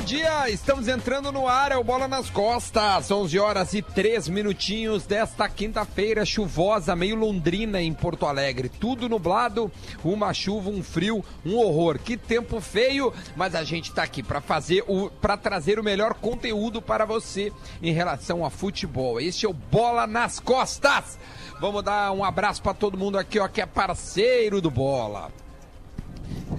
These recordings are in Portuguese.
Bom dia. Estamos entrando no ar, é o Bola nas Costas. 11 horas e 3 minutinhos desta quinta-feira chuvosa, meio londrina em Porto Alegre. Tudo nublado, uma chuva, um frio, um horror. Que tempo feio, mas a gente tá aqui para fazer o para trazer o melhor conteúdo para você em relação a futebol. Este é o Bola nas Costas. Vamos dar um abraço para todo mundo aqui, ó, que é parceiro do Bola.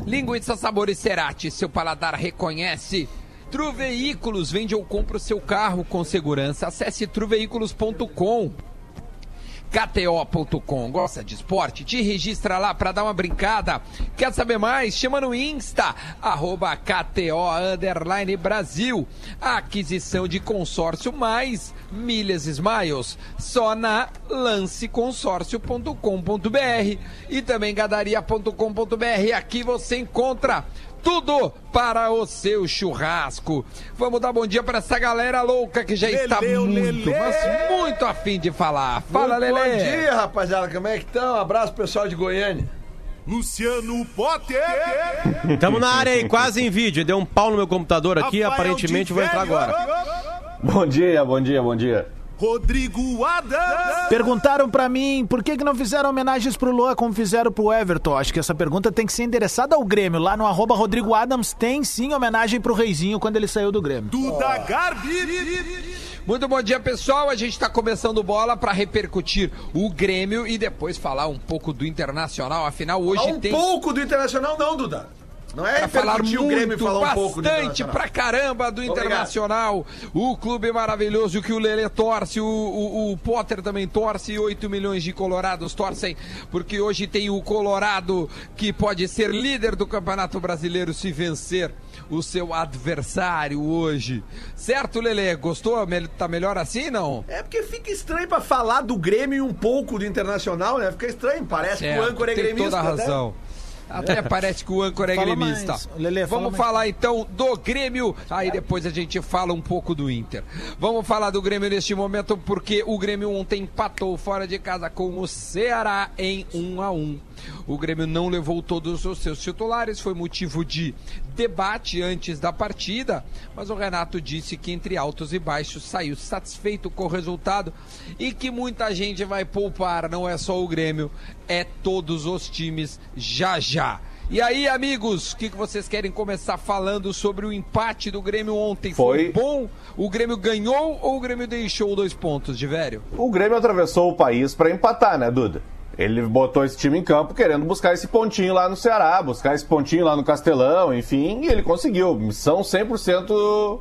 Linguiça Sabores Cerati, seu paladar reconhece. Tru Veículos, vende ou compra o seu carro com segurança. Acesse truveículos.com. KTO.com. Gosta de esporte? Te registra lá para dar uma brincada. Quer saber mais? Chama no Insta, arroba KTO Brasil. Aquisição de consórcio mais milhas Smiles. Só na lanceconsórcio.com.br e também gadaria.com.br. Aqui você encontra tudo para o seu churrasco. Vamos dar bom dia para essa galera louca que já Lelê, está muito, mas muito afim de falar. Fala, Muito Lelê. Bom dia, rapaziada. Como é que estão? Um abraço pro pessoal de Goiânia. Luciano Potter. Tamo na área aí, quase em vídeo. Deu um pau no meu computador aqui, Rafael aparentemente vou entrar agora. Bom dia, bom dia, bom dia. Rodrigo Adams. Perguntaram pra mim por que, que não fizeram homenagens pro Luan como fizeram pro Everton. Acho que essa pergunta tem que ser endereçada ao Grêmio. Lá no arroba Rodrigo Adams tem sim homenagem pro Reizinho quando ele saiu do Grêmio. Duda Garbi. Muito bom dia, pessoal. A gente está começando bola para repercutir o Grêmio e depois falar um pouco do Internacional. Afinal, hoje um tem pouco do Internacional, não, Duda. Não é Pra falar muito, o Grêmio falar um pouco bastante pra caramba do Internacional. O clube maravilhoso que o Lelê torce, o, o, o Potter também torce, 8 milhões de colorados torcem, porque hoje tem o Colorado que pode ser líder do Campeonato Brasileiro se vencer o seu adversário hoje. Certo, Lelê? Gostou? Tá melhor assim, não? É porque fica estranho pra falar do Grêmio e um pouco do Internacional, né? Fica estranho, parece que o Certo, âncora é tem gremista. toda a né? Até parece que o âncora é Fala gremista. mais, Lelê, Vamos mais. falar então do Grêmio, aí depois a gente fala um pouco do Inter. Vamos falar do Grêmio neste momento porque o Grêmio ontem empatou fora de casa com o Ceará em 1 a 1. O Grêmio não levou todos os seus titulares, foi motivo de debate antes da partida, mas o Renato disse que entre altos e baixos saiu satisfeito com o resultado e que muita gente vai poupar, não é só o Grêmio, é todos os times já já. E aí, amigos, o que, que vocês querem começar falando sobre o empate do Grêmio ontem? Foi, Foi. bom? O Grêmio ganhou ou o Grêmio deixou dois pontos, de velho? O Grêmio atravessou o país para empatar, né, Duda? Ele botou esse time em campo querendo buscar esse pontinho lá no Ceará, buscar esse pontinho lá no Castelão, enfim, e ele conseguiu. Missão 100%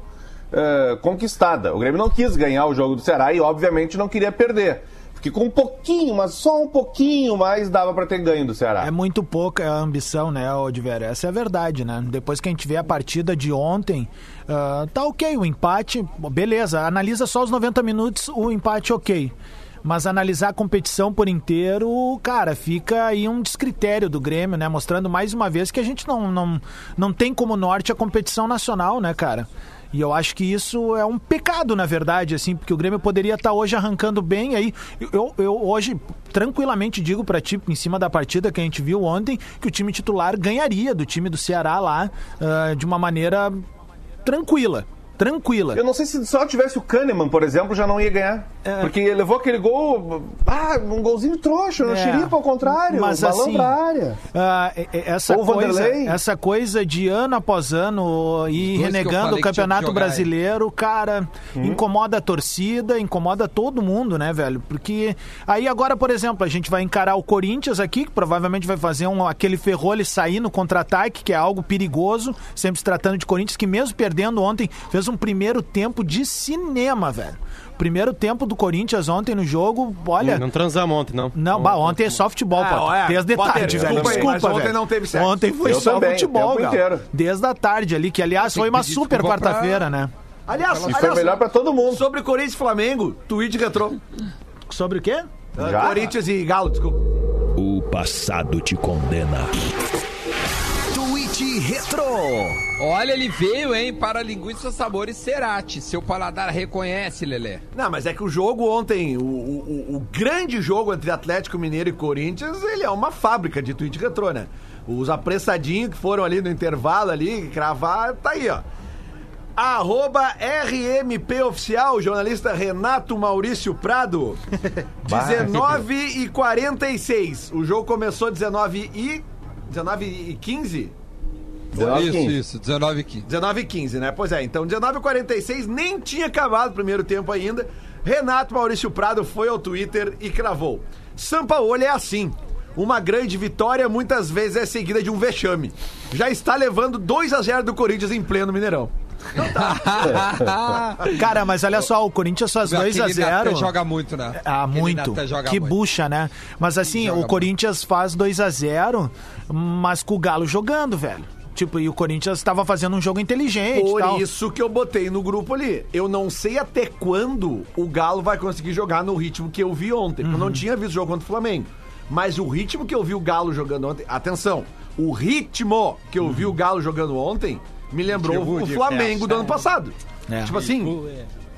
eh, conquistada. O Grêmio não quis ganhar o jogo do Ceará e, obviamente, não queria perder. Porque com um pouquinho, mas só um pouquinho mais dava para ter ganho do Ceará. É muito pouca a ambição, né, Odiver? Essa é a verdade, né? Depois que a gente vê a partida de ontem, ah, tá ok o empate, beleza. Analisa só os 90 minutos, o empate ok. Mas analisar a competição por inteiro, cara, fica aí um descritério do Grêmio, né? Mostrando mais uma vez que a gente não, não, não tem como norte a competição nacional, né, cara? E eu acho que isso é um pecado, na verdade, assim, porque o Grêmio poderia estar hoje arrancando bem. Aí eu, eu hoje tranquilamente digo pra ti, em cima da partida que a gente viu ontem, que o time titular ganharia do time do Ceará lá ah, de uma maneira tranquila. Tranquila. Eu não sei se só tivesse o Kahneman, por exemplo, já não ia ganhar. É. Porque levou aquele gol, ah, um golzinho trouxa, não É. xeripa ao contrário, Mas balão assim, pra área. e- essa, Ou o coisa, Vanderlei. essa coisa de ano após ano e renegando o campeonato jogar, brasileiro, cara, Hum? incomoda a torcida, incomoda todo mundo, né, velho? Porque aí agora, por exemplo, a gente vai encarar o Corinthians aqui, que provavelmente vai fazer um, aquele ferrolho sair no contra-ataque, que é algo perigoso, sempre se tratando de Corinthians, que mesmo perdendo ontem, fez um primeiro tempo de cinema, velho. Primeiro tempo do Corinthians ontem no jogo, olha. Não transamos ontem, não. Não, bah, ontem é só futebol, Potter. é. Desde Potter, tarde, velho. desculpa Desculpa, mas ontem velho. não teve sexo. Ontem foi Eu só também, futebol, inteiro. Desde a tarde ali, que aliás foi uma super desculpa pra- quarta-feira, né? Aliás, E foi aliás, melhor pra todo mundo. sobre Corinthians e Flamengo, tweet retrô. Sobre o quê? Ah, Já? Corinthians e Galo, desculpa. O passado te condena. Hit Retro. Olha, ele veio, hein, para linguiça sabores Cerati. Seu paladar reconhece, Lelê. Não, mas é que o jogo ontem, o, o- o grande jogo entre Atlético Mineiro e Corinthians, ele é uma fábrica de tweet retrô, né? Os apressadinhos que foram ali no intervalo ali, cravar, tá aí, ó. Arroba RMP Oficial, jornalista Renato Maurício Prado. 19 e 46. O jogo começou 19 e... 19 e 15? 19, isso, 15. isso, 19 e 15. 19 e 15, né? Pois é, então 19 e 46 nem tinha acabado o primeiro tempo ainda. Renato Maurício Prado foi ao Twitter e cravou. Sampaoli é assim. Uma grande vitória muitas vezes é seguida de um vexame. Já está levando 2 a 0 do Corinthians em pleno Mineirão. Cara, mas olha só, o Corinthians faz Aquele 2 a 0 Natan joga muito, né? Ah, muito. Que muito. bucha, né? Mas assim, o Corinthians faz 2 a 0 mas com o Galo jogando, velho. Tipo, e o Corinthians estava fazendo um jogo inteligente Por tal. isso que eu botei no grupo ali. Eu não sei até quando o Galo vai conseguir jogar no ritmo que eu vi ontem. Eu Uhum. não tinha visto o jogo contra o Flamengo. Mas o ritmo que eu vi o Galo jogando ontem. Atenção! O ritmo que eu vi o Galo jogando ontem me lembrou o Flamengo do ano passado. É. Tipo assim.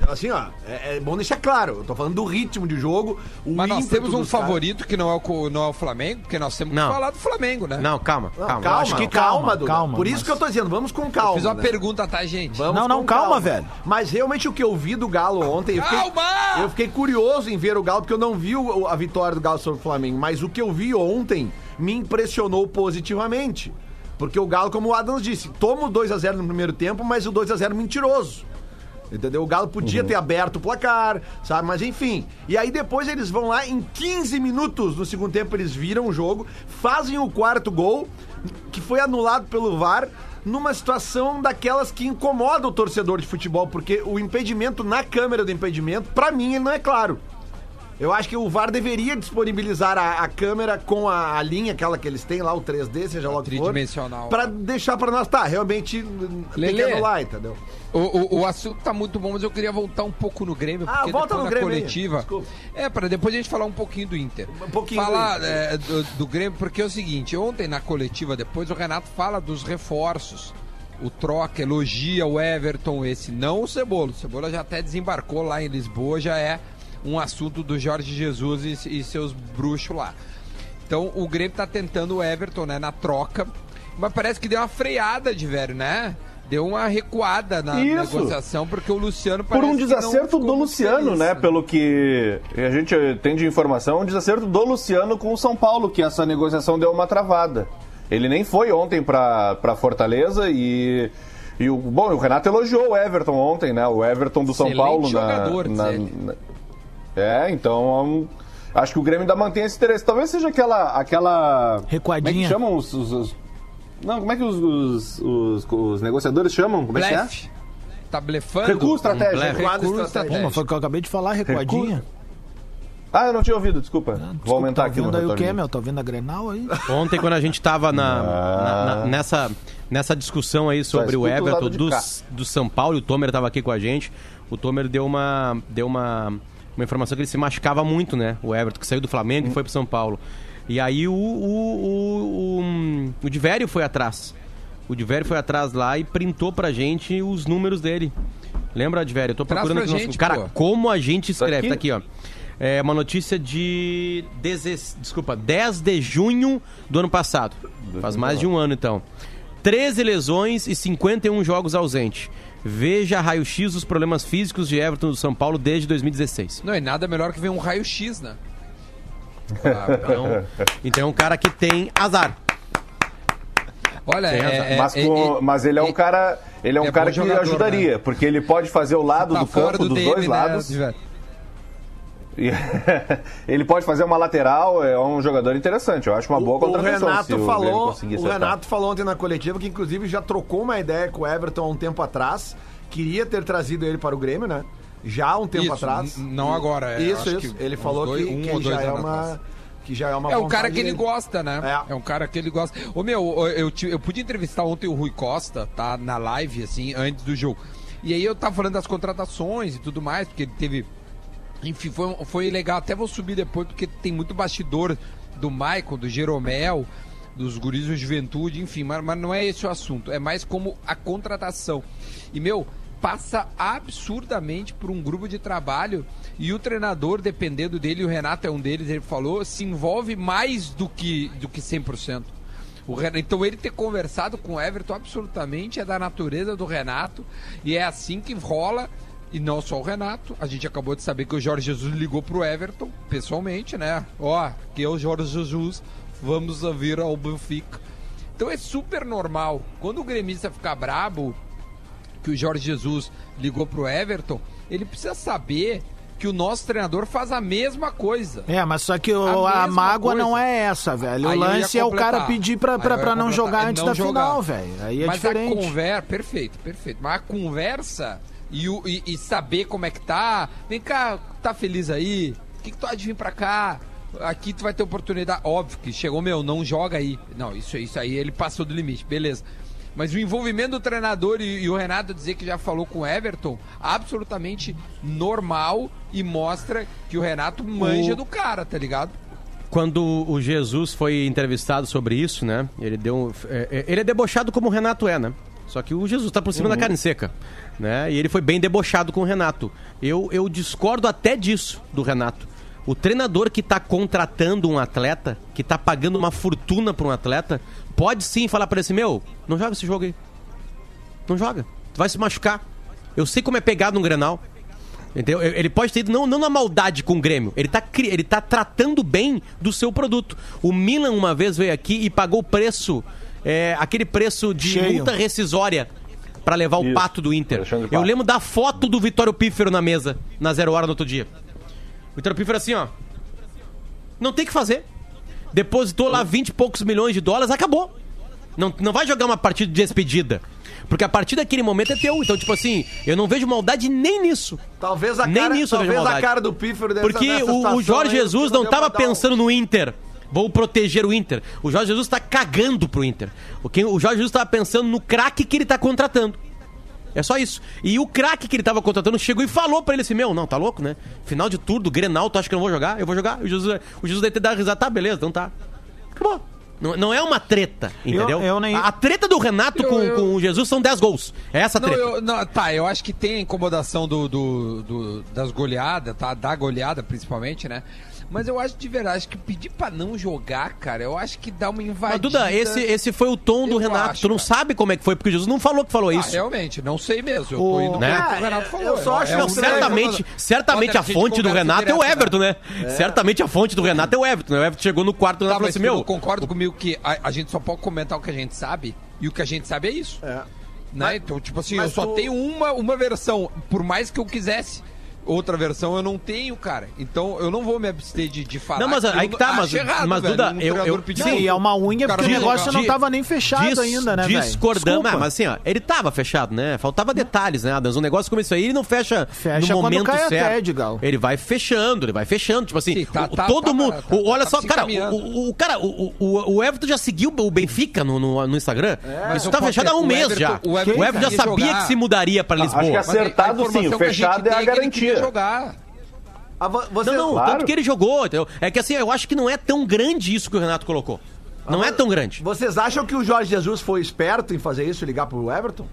Assim, ó, é, é bom deixar claro. Eu tô falando do ritmo de jogo. O Mas nós temos um favorito que não é, o, não é o Flamengo, porque nós temos Não. que falar do Flamengo, né? Não, calma, Não, calma. calma, acho que calma, calma, Duda. calma, Por isso mas- que eu tô dizendo, vamos com calma. Fiz uma né? pergunta, tá, gente? Vamos Não, não, com calma, velho. Mas realmente o que eu vi do Galo ontem. Eu fiquei, Calma! eu fiquei curioso em ver o Galo, porque eu não vi o- a vitória do Galo sobre o Flamengo. Mas o que eu vi ontem me impressionou positivamente. Porque o Galo, como o Adams disse, toma o 2x0 no primeiro tempo, mas o 2x0 mentiroso. Entendeu? O Galo podia ter aberto o placar, sabe? Mas enfim. E aí depois eles vão lá em 15 minutos no segundo tempo, eles viram o jogo, fazem o quarto gol, que foi anulado pelo VAR, numa situação daquelas que incomoda o torcedor de futebol, porque o impedimento na câmera do impedimento, pra mim, ele não é claro. Eu acho que o VAR deveria disponibilizar a, a câmera com a, a linha, aquela que eles têm lá, o 3D, seja lá o que for, tridimensional. pra deixar pra nós, tá, realmente tem que Lelê. anular, entendeu? O, o, o assunto tá muito bom, mas eu queria voltar um pouco no Grêmio, Ah, porque volta depois no na Grêmio coletiva. É, para depois a gente falar um pouquinho do Inter. Um pouquinho Falar do é, do, do Grêmio, porque é o seguinte, ontem na coletiva, depois o Renato fala dos reforços. O troca, elogia o Everton, esse não o Cebola. O Cebola já até desembarcou lá em Lisboa, já é um assunto do Jorge Jesus e, e seus bruxos lá. Então o Grêmio tá tentando o Everton, né, na troca. Mas parece que deu uma freada de velho, né? Deu uma recuada na Isso. negociação, porque o Luciano Por um desacerto do Luciano, né? Pelo que a gente tem de informação, um desacerto do Luciano com o São Paulo, que essa negociação deu uma travada. Ele nem foi ontem pra, pra Fortaleza e. E o, bom, o Renato elogiou o Everton ontem, né? O Everton do São Excelente Paulo na, jogador, na- ele. na- É, então acho que o Grêmio ainda mantém esse interesse. Talvez seja aquela aquela Recuadinha. Como é que chamam os, os- os- Não, como é que os, os, os- os negociadores chamam? Como é que é? Blefe. Tá blefando? Recuo. Recuado Recurso estratégico. Pô, foi o que eu acabei de falar, recuadinha. Ah, eu não tinha ouvido, desculpa. Desculpa, Vou aumentar tá aqui no aí o meu? Tá ouvindo a Grenal aí? Ontem, quando a gente tava na, Ah. na- na- nessa, nessa discussão aí sobre o Everton do, cá. do São Paulo, e o Tomer tava aqui com a gente, o Tomer deu uma, deu uma, uma informação que ele se machucava muito, né? O Everton, que saiu do Flamengo Hum. e foi pro São Paulo. E aí o, o, o, o, o Divério foi atrás. O Divério foi atrás lá e printou pra gente os números dele. Lembra, Divério? Eu tô procurando aqui. no- gente, Cara, pô. como a gente escreve. aqui? Tá aqui, ó. É uma notícia de. deze- Desculpa, 10 de junho do ano passado. Faz mais de um ano, então. 13 lesões e 51 jogos ausente. Veja raio-x dos problemas físicos de Everton do São Paulo desde 2016. Não é nada melhor que ver um raio-x, né? Então, então é um cara que tem azar. Olha, é, é, Mas, é, com- é- mas ele é um é- cara, ele é um é cara que jogador, ajudaria, né? porque ele pode fazer o lado tá do campo do dos DM, dois né, lados. Ele pode fazer uma lateral, é um jogador interessante. Eu acho uma boa o contratação. se Renato falou, o. Renato falou ontem na coletiva que inclusive já trocou uma ideia com o Everton há um tempo atrás. Queria ter trazido ele para o Grêmio, né? Já há um tempo Isso, atrás. não agora, é, isso, acho isso. que Ele falou dois- que, um que ele já é uma atrás. que já é uma É um cara que ele dele. gosta, né? É. É. um cara que ele gosta. Ô meu, eu, eu, eu pude entrevistar ontem o Rui Costa, tá? Na live, assim, antes do jogo. E aí eu tava falando das contratações e tudo mais, porque ele teve. Enfim, foi, foi legal. Até vou subir depois, porque tem muito bastidor do Michael, do Jeromel. dos guris da juventude, enfim, mas, mas não é esse o assunto. É mais como a contratação. E, meu, passa absurdamente por um grupo de trabalho e o treinador, dependendo dele, o Renato é um deles, ele falou, se envolve mais do que, do que 100%. O Renato, então ele ter conversado com o Everton absolutamente é da natureza do Renato e é assim que rola. E não só o Renato, a gente acabou de saber que o Jorge Jesus ligou pro Everton, pessoalmente, né? Ó, aqui é o Jorge Jesus, vamos vir ao Benfica. Então é super normal. Quando o gremista ficar brabo, que o Jorge Jesus ligou pro Everton, ele precisa saber que o nosso treinador faz a mesma coisa. É, mas só que o- A a, mágoa coisa. não é essa, velho. Aí o lance é o cara pedir pra, pra, pra não jogar É antes não da jogar. final, velho. Aí é Mas diferente. a conversa, perfeito, perfeito. Mas a conversa e, e- e saber como é que tá. Vem cá, tá feliz aí? O que, que tu há de vir pra cá? Aqui tu vai ter oportunidade. Óbvio que chegou, meu, não joga aí. Não, isso, isso aí ele passou do limite, beleza. Mas o envolvimento do treinador e, e o Renato dizer que já falou com o Everton, absolutamente normal e mostra que o Renato manja O- do cara, tá ligado? Quando o Jesus foi entrevistado sobre isso, né? Ele deu. um- é, é, ele é debochado como o Renato é, né? Só que o Jesus tá por cima da carne seca, né? E ele foi bem debochado com o Renato. Eu, eu discordo até disso do Renato. O treinador que tá contratando um atleta, que tá pagando uma fortuna pra um atleta, pode sim falar pra ele assim: Meu, não joga esse jogo aí. Não joga. Tu vai se machucar. Eu sei como é pegado um grenal. Entendeu? Ele pode ter ido não, não na maldade com o Grêmio. Ele tá, cri- ele tá tratando bem do seu produto. O Milan uma vez veio aqui e pagou o preço, é, aquele preço de Cheio. multa rescisória pra levar o Isso. pato do Inter. Eu lembro da foto do Vitório Pífero na mesa, na zero hora no outro dia. O Vitório Pífero assim, ó. Não tem o que fazer. Depositou lá 20 e poucos milhões de dólares, acabou. Não, não vai jogar uma partida de despedida. Porque a partir daquele momento é teu. Então, tipo assim, eu não vejo maldade nem nisso. Talvez a Nem cara, nisso talvez a cara do Pífero dessa, Porque nessa o, o Jorge aí, Jesus não deu tava pra dar um- pensando no Inter. Vou proteger o Inter. O Jorge Jesus tá cagando pro Inter. O, que, o Jorge Jesus tava pensando no craque que ele tá contratando. É só isso. E o craque que ele tava contratando chegou e falou pra ele assim: Meu, não, tá louco, né? Final de tudo, Grenal, tu acha que eu não vou jogar? Eu vou jogar. O Jesus, o Jesus deve ter dado risada, tá, beleza, então tá. Acabou. Não, não é uma treta, entendeu? eu nem- a, a treta do Renato Eu- com, eu- com o Jesus são 10 gols. É essa Não, treta. eu, não, tá, eu acho que tem a incomodação do, do- do- das goleadas, tá? Da goleada, principalmente, né? Mas eu acho de verdade acho que pedir pra não jogar, cara, eu acho que dá uma invadida. Mas, Duda, esse, esse foi o tom do Eu Renato. acho, tu não cara. sabe como é que foi, porque o Jesus não falou que falou Ah, isso. realmente, não sei mesmo. Eu O- tô indo Né? que o Renato falou. eu só acho É Não, um certamente, certamente a fonte do Renato é o direto, Everton, né? Certamente a fonte do Renato é o Everton. né? O Everton chegou no quarto do Tá, Renato e mas falou assim: Meu, concorda comigo que a, a gente só pode comentar o que a gente sabe e o que a gente sabe é isso. É. Né? então, tipo assim, eu mas só tu- tenho uma, uma versão. Por mais que eu quisesse outra versão, eu não tenho, cara. Então eu não vou me abster de, de falar. Não, mas aí que tá, mas- errado, mas, velho, Duda, um eu- eu- Sim, é uma unha porque o negócio jogar. não tava nem fechado Dis- ainda, né, velho? Desculpa. mas assim, ó, ele tava fechado, né? Faltava detalhes, né, Adams? Um negócio como isso aí, ele não fecha, Fecha no momento cai a certo. TED, Gal. Ele vai fechando, ele vai fechando. Tipo assim, Sim, tá- o- tá- todo tá- mundo. tá- o- olha tá só, cara, o, o- cara, o, o, o Everton já seguiu o Benfica no, no, no Instagram. Mas Isso tá fechado há um mês já. o Everton já sabia que se mudaria pra Acho que Lisboa. é acertado a sim, o que a fechado é a que ele queria jogar. Ah, vo- você- Não, não, Claro. tanto que ele jogou. entendeu? É que assim, eu acho que não é tão grande isso que o Renato colocou. Não é tão grande. Vocês acham que o Jorge Jesus foi esperto em fazer isso, ligar pro Everton?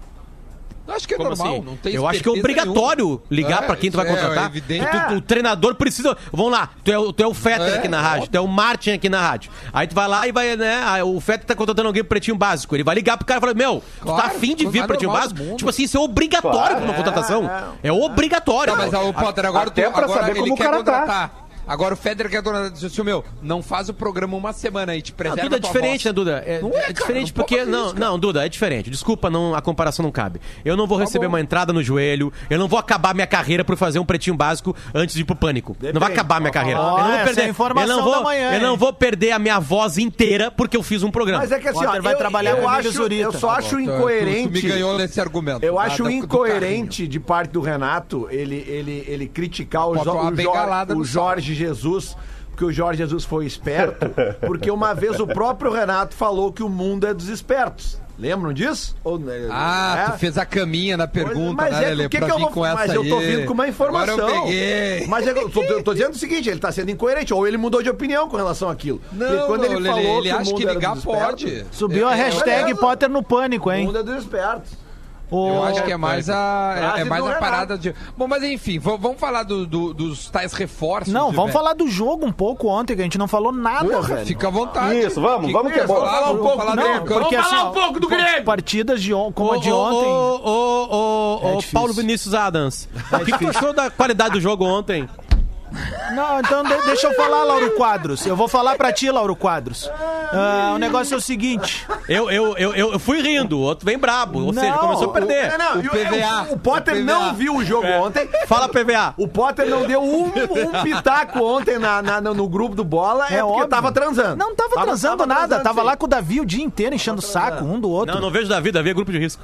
Eu acho que é Como normal, assim? não tem Eu acho que é obrigatório nenhuma. ligar É, pra quem tu vai é, contratar. É evidente. Tu- tu- o treinador precisa. Vamos lá, tu é, o- tu é o Fetter É, aqui na rádio, óbvio. tu é o Martin aqui na rádio. Aí tu vai lá e vai, né? aí o Fetter tá contratando alguém pro pretinho básico. Ele vai ligar pro cara e falar: Meu, tu tá Claro, afim de vir mais pro pretinho básico? Tipo assim, isso é obrigatório Claro. pra uma contratação. É, obrigatório. Tá, mas o Potter, agora, Até tu, pra agora saber ele como o quer cara tá. Agora o Federer quer contratar. Disse assim, meu, não faz o programa uma semana aí, te Não, preserva Duda é diferente, né, voz. Duda? É, Não é, é cara, diferente não porque. Não, isso, não, Duda, é diferente. Desculpa, não, a comparação não cabe. Eu não vou receber bom. uma entrada no joelho, eu não vou acabar minha carreira por fazer um pretinho básico antes de ir pro pânico. Não vai acabar minha carreira. Eu não vou essa perder. é a informação eu não vou, da manhã, eu não vou perder a minha voz inteira porque eu fiz um programa. Mas é que assim, ó, vai eu, trabalhar eu acho, eu só Tá acho Tu- tu- incoerente. Tu, me ganhou nesse argumento. Eu tá? acho do incoerente de parte do Renato ele, ele, ele criticar o, Jorge, Jorge Jesus, porque o Jorge Jesus foi esperto, porque uma vez o próprio Renato falou que o mundo é dos espertos. Lembram disso? Ou, né, Ah, é? tu fez a caminha na pergunta, mas né, é, Lelê? o que que eu vou- com essa mas eu tô vindo com uma informação. Agora eu peguei. Mas é eu tô, eu tô dizendo o seguinte, ele tá sendo incoerente, ou ele mudou de opinião com relação àquilo. Porque Não, quando ele não, Lelê, falou ele que o acha que ligar pode. Subiu a É, é, hashtag. Potter no pânico, O hein? mundo é dos espertos. O- Eu acho que é mais a, é- é, mais a parada de. Bom, mas enfim, vamos falar do- do- dos tais reforços. Não, vamos velho. falar do jogo um pouco ontem, que a gente não falou nada, velho. Fica à vontade. Isso, vamos, vamos que é bom. Vamos falar um pouco falar do Não, porque Vamos assim, falar ó, um pouco do Grêmio. Partidas de on, como a de ontem. Ô, ô, ô, É. Paulo Vinícius Adams. o que, que tu achou da qualidade do jogo ontem? Não, então de- deixa eu falar, Lauro Quadros. Eu vou falar pra ti, Lauro Quadros. Ah, o negócio é o seguinte. Eu, eu, eu, eu fui rindo, o outro vem brabo. Ou seja, Não, começou a o- perder. Não, não, O PVA, o, o Potter o PVA. não viu o jogo ontem. Fala PVA. O Potter não deu um, um pitaco ontem na, na- no grupo do bola, é, É porque óbvio. tava transando. Não tava, transando nada, transando, tava sim. lá com o Davi o dia inteiro enchendo o saco um do outro. Não, não vejo Davi, Davi é grupo de risco.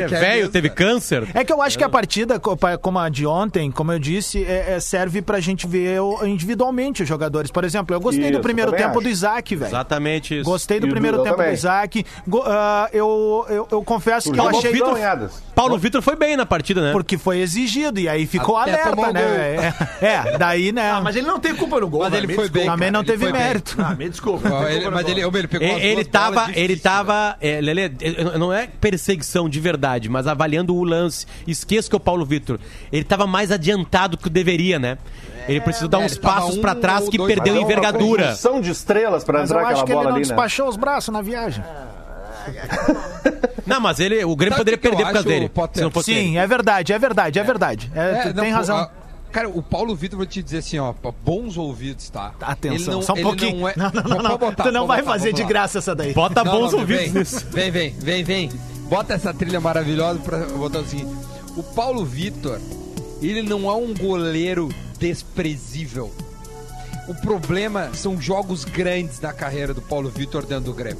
É velho, teve câncer. É que eu acho que a partida, co- pa- como a de ontem, como eu disse, é- é- serve pra gente ver individualmente os jogadores. Por exemplo, eu gostei do Isso, primeiro também tempo acho. do Isaac, velho. Exatamente isso. Gostei do E primeiro Duda tempo do. Isaac. Go- ah, eu, eu, eu confesso que eu achei. bidonhadas. Paulo Vitor foi bem na partida, né? Porque foi exigido, e aí ficou Até alerta, né? É, é, daí, né? Ah, mas ele não tem culpa no gol. Mas né? ele foi bem. Também não teve mérito. Ah, me desculpa. não ele- mas ele, ele pegou Ele, tava, ele tava, é, Lelê, não é perseguição de verdade, mas avaliando o lance. Esqueça que o Paulo Vitor, ele tava mais adiantado que o deveria, né? Ele precisou dar é, uns passos um pra trás que perdeu Mas é envergadura. conjunção de estrelas pra Mas eu entrar acho aquela que ele bola não ali, né? despachou os braços na viagem. Não, mas ele, o Grêmio Sabe poderia que perder por causa acho, dele. Potter? Se não fosse Sim, ele. é verdade, é verdade, é verdade. É, É, não, tem pô, razão. a- Cara, o Paulo Vitor, vou te dizer assim, ó, bons ouvidos, tá? Atenção, Ele não- só um pouquinho. Não, é... Não, não, não, não. Pode botar, tu não pode vai botar, fazer de graça essa daí. Bota Não, bons não, ouvidos vem, nisso. Vem, vem, vem, vem. Bota essa trilha maravilhosa pra botar o seguinte. O Paulo Vitor, ele não é um goleiro desprezível. O problema são jogos grandes na carreira do Paulo Vitor dentro do Grêmio.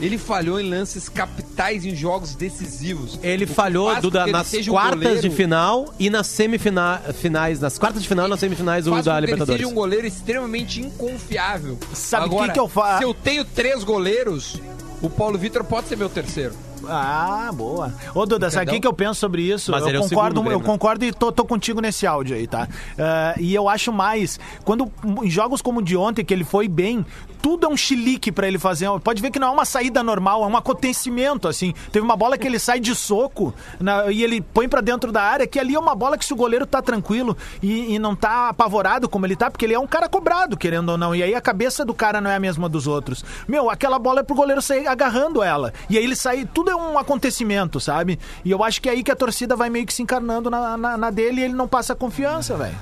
Ele falhou em lances capitais em jogos decisivos. Ele O falhou, Duda, nas um quartas goleiro- de final e nas semifinais. Nas quartas de final e nas semifinais do, faz da que ele Libertadores. seja um goleiro extremamente inconfiável. Sabe o que Agora, que eu fa- Se eu tenho três goleiros, o Paulo Vitor pode ser meu terceiro. Ah, boa. Ô, Duda, sabe o que que eu penso sobre isso? Mas eu é o concordo, eu né? concordo e tô, tô contigo nesse áudio aí, tá? Ah, e eu acho mais, quando em jogos como o de ontem, que ele foi bem, tudo é um chilique pra ele fazer. Pode ver que não é uma saída normal, é um acontecimento, assim. Teve uma bola que ele sai de soco na- e ele põe pra dentro da área, que ali é uma bola que se o goleiro tá tranquilo e, e não tá apavorado como ele tá, porque ele é um cara cobrado, querendo ou não. E aí a cabeça do cara não é a mesma dos outros. Meu, aquela bola é pro goleiro sair agarrando ela. E aí ele sai, tudo é um acontecimento, sabe? E eu acho que é aí que a torcida vai meio que se encarnando na, na, na dele e ele não passa confiança, velho.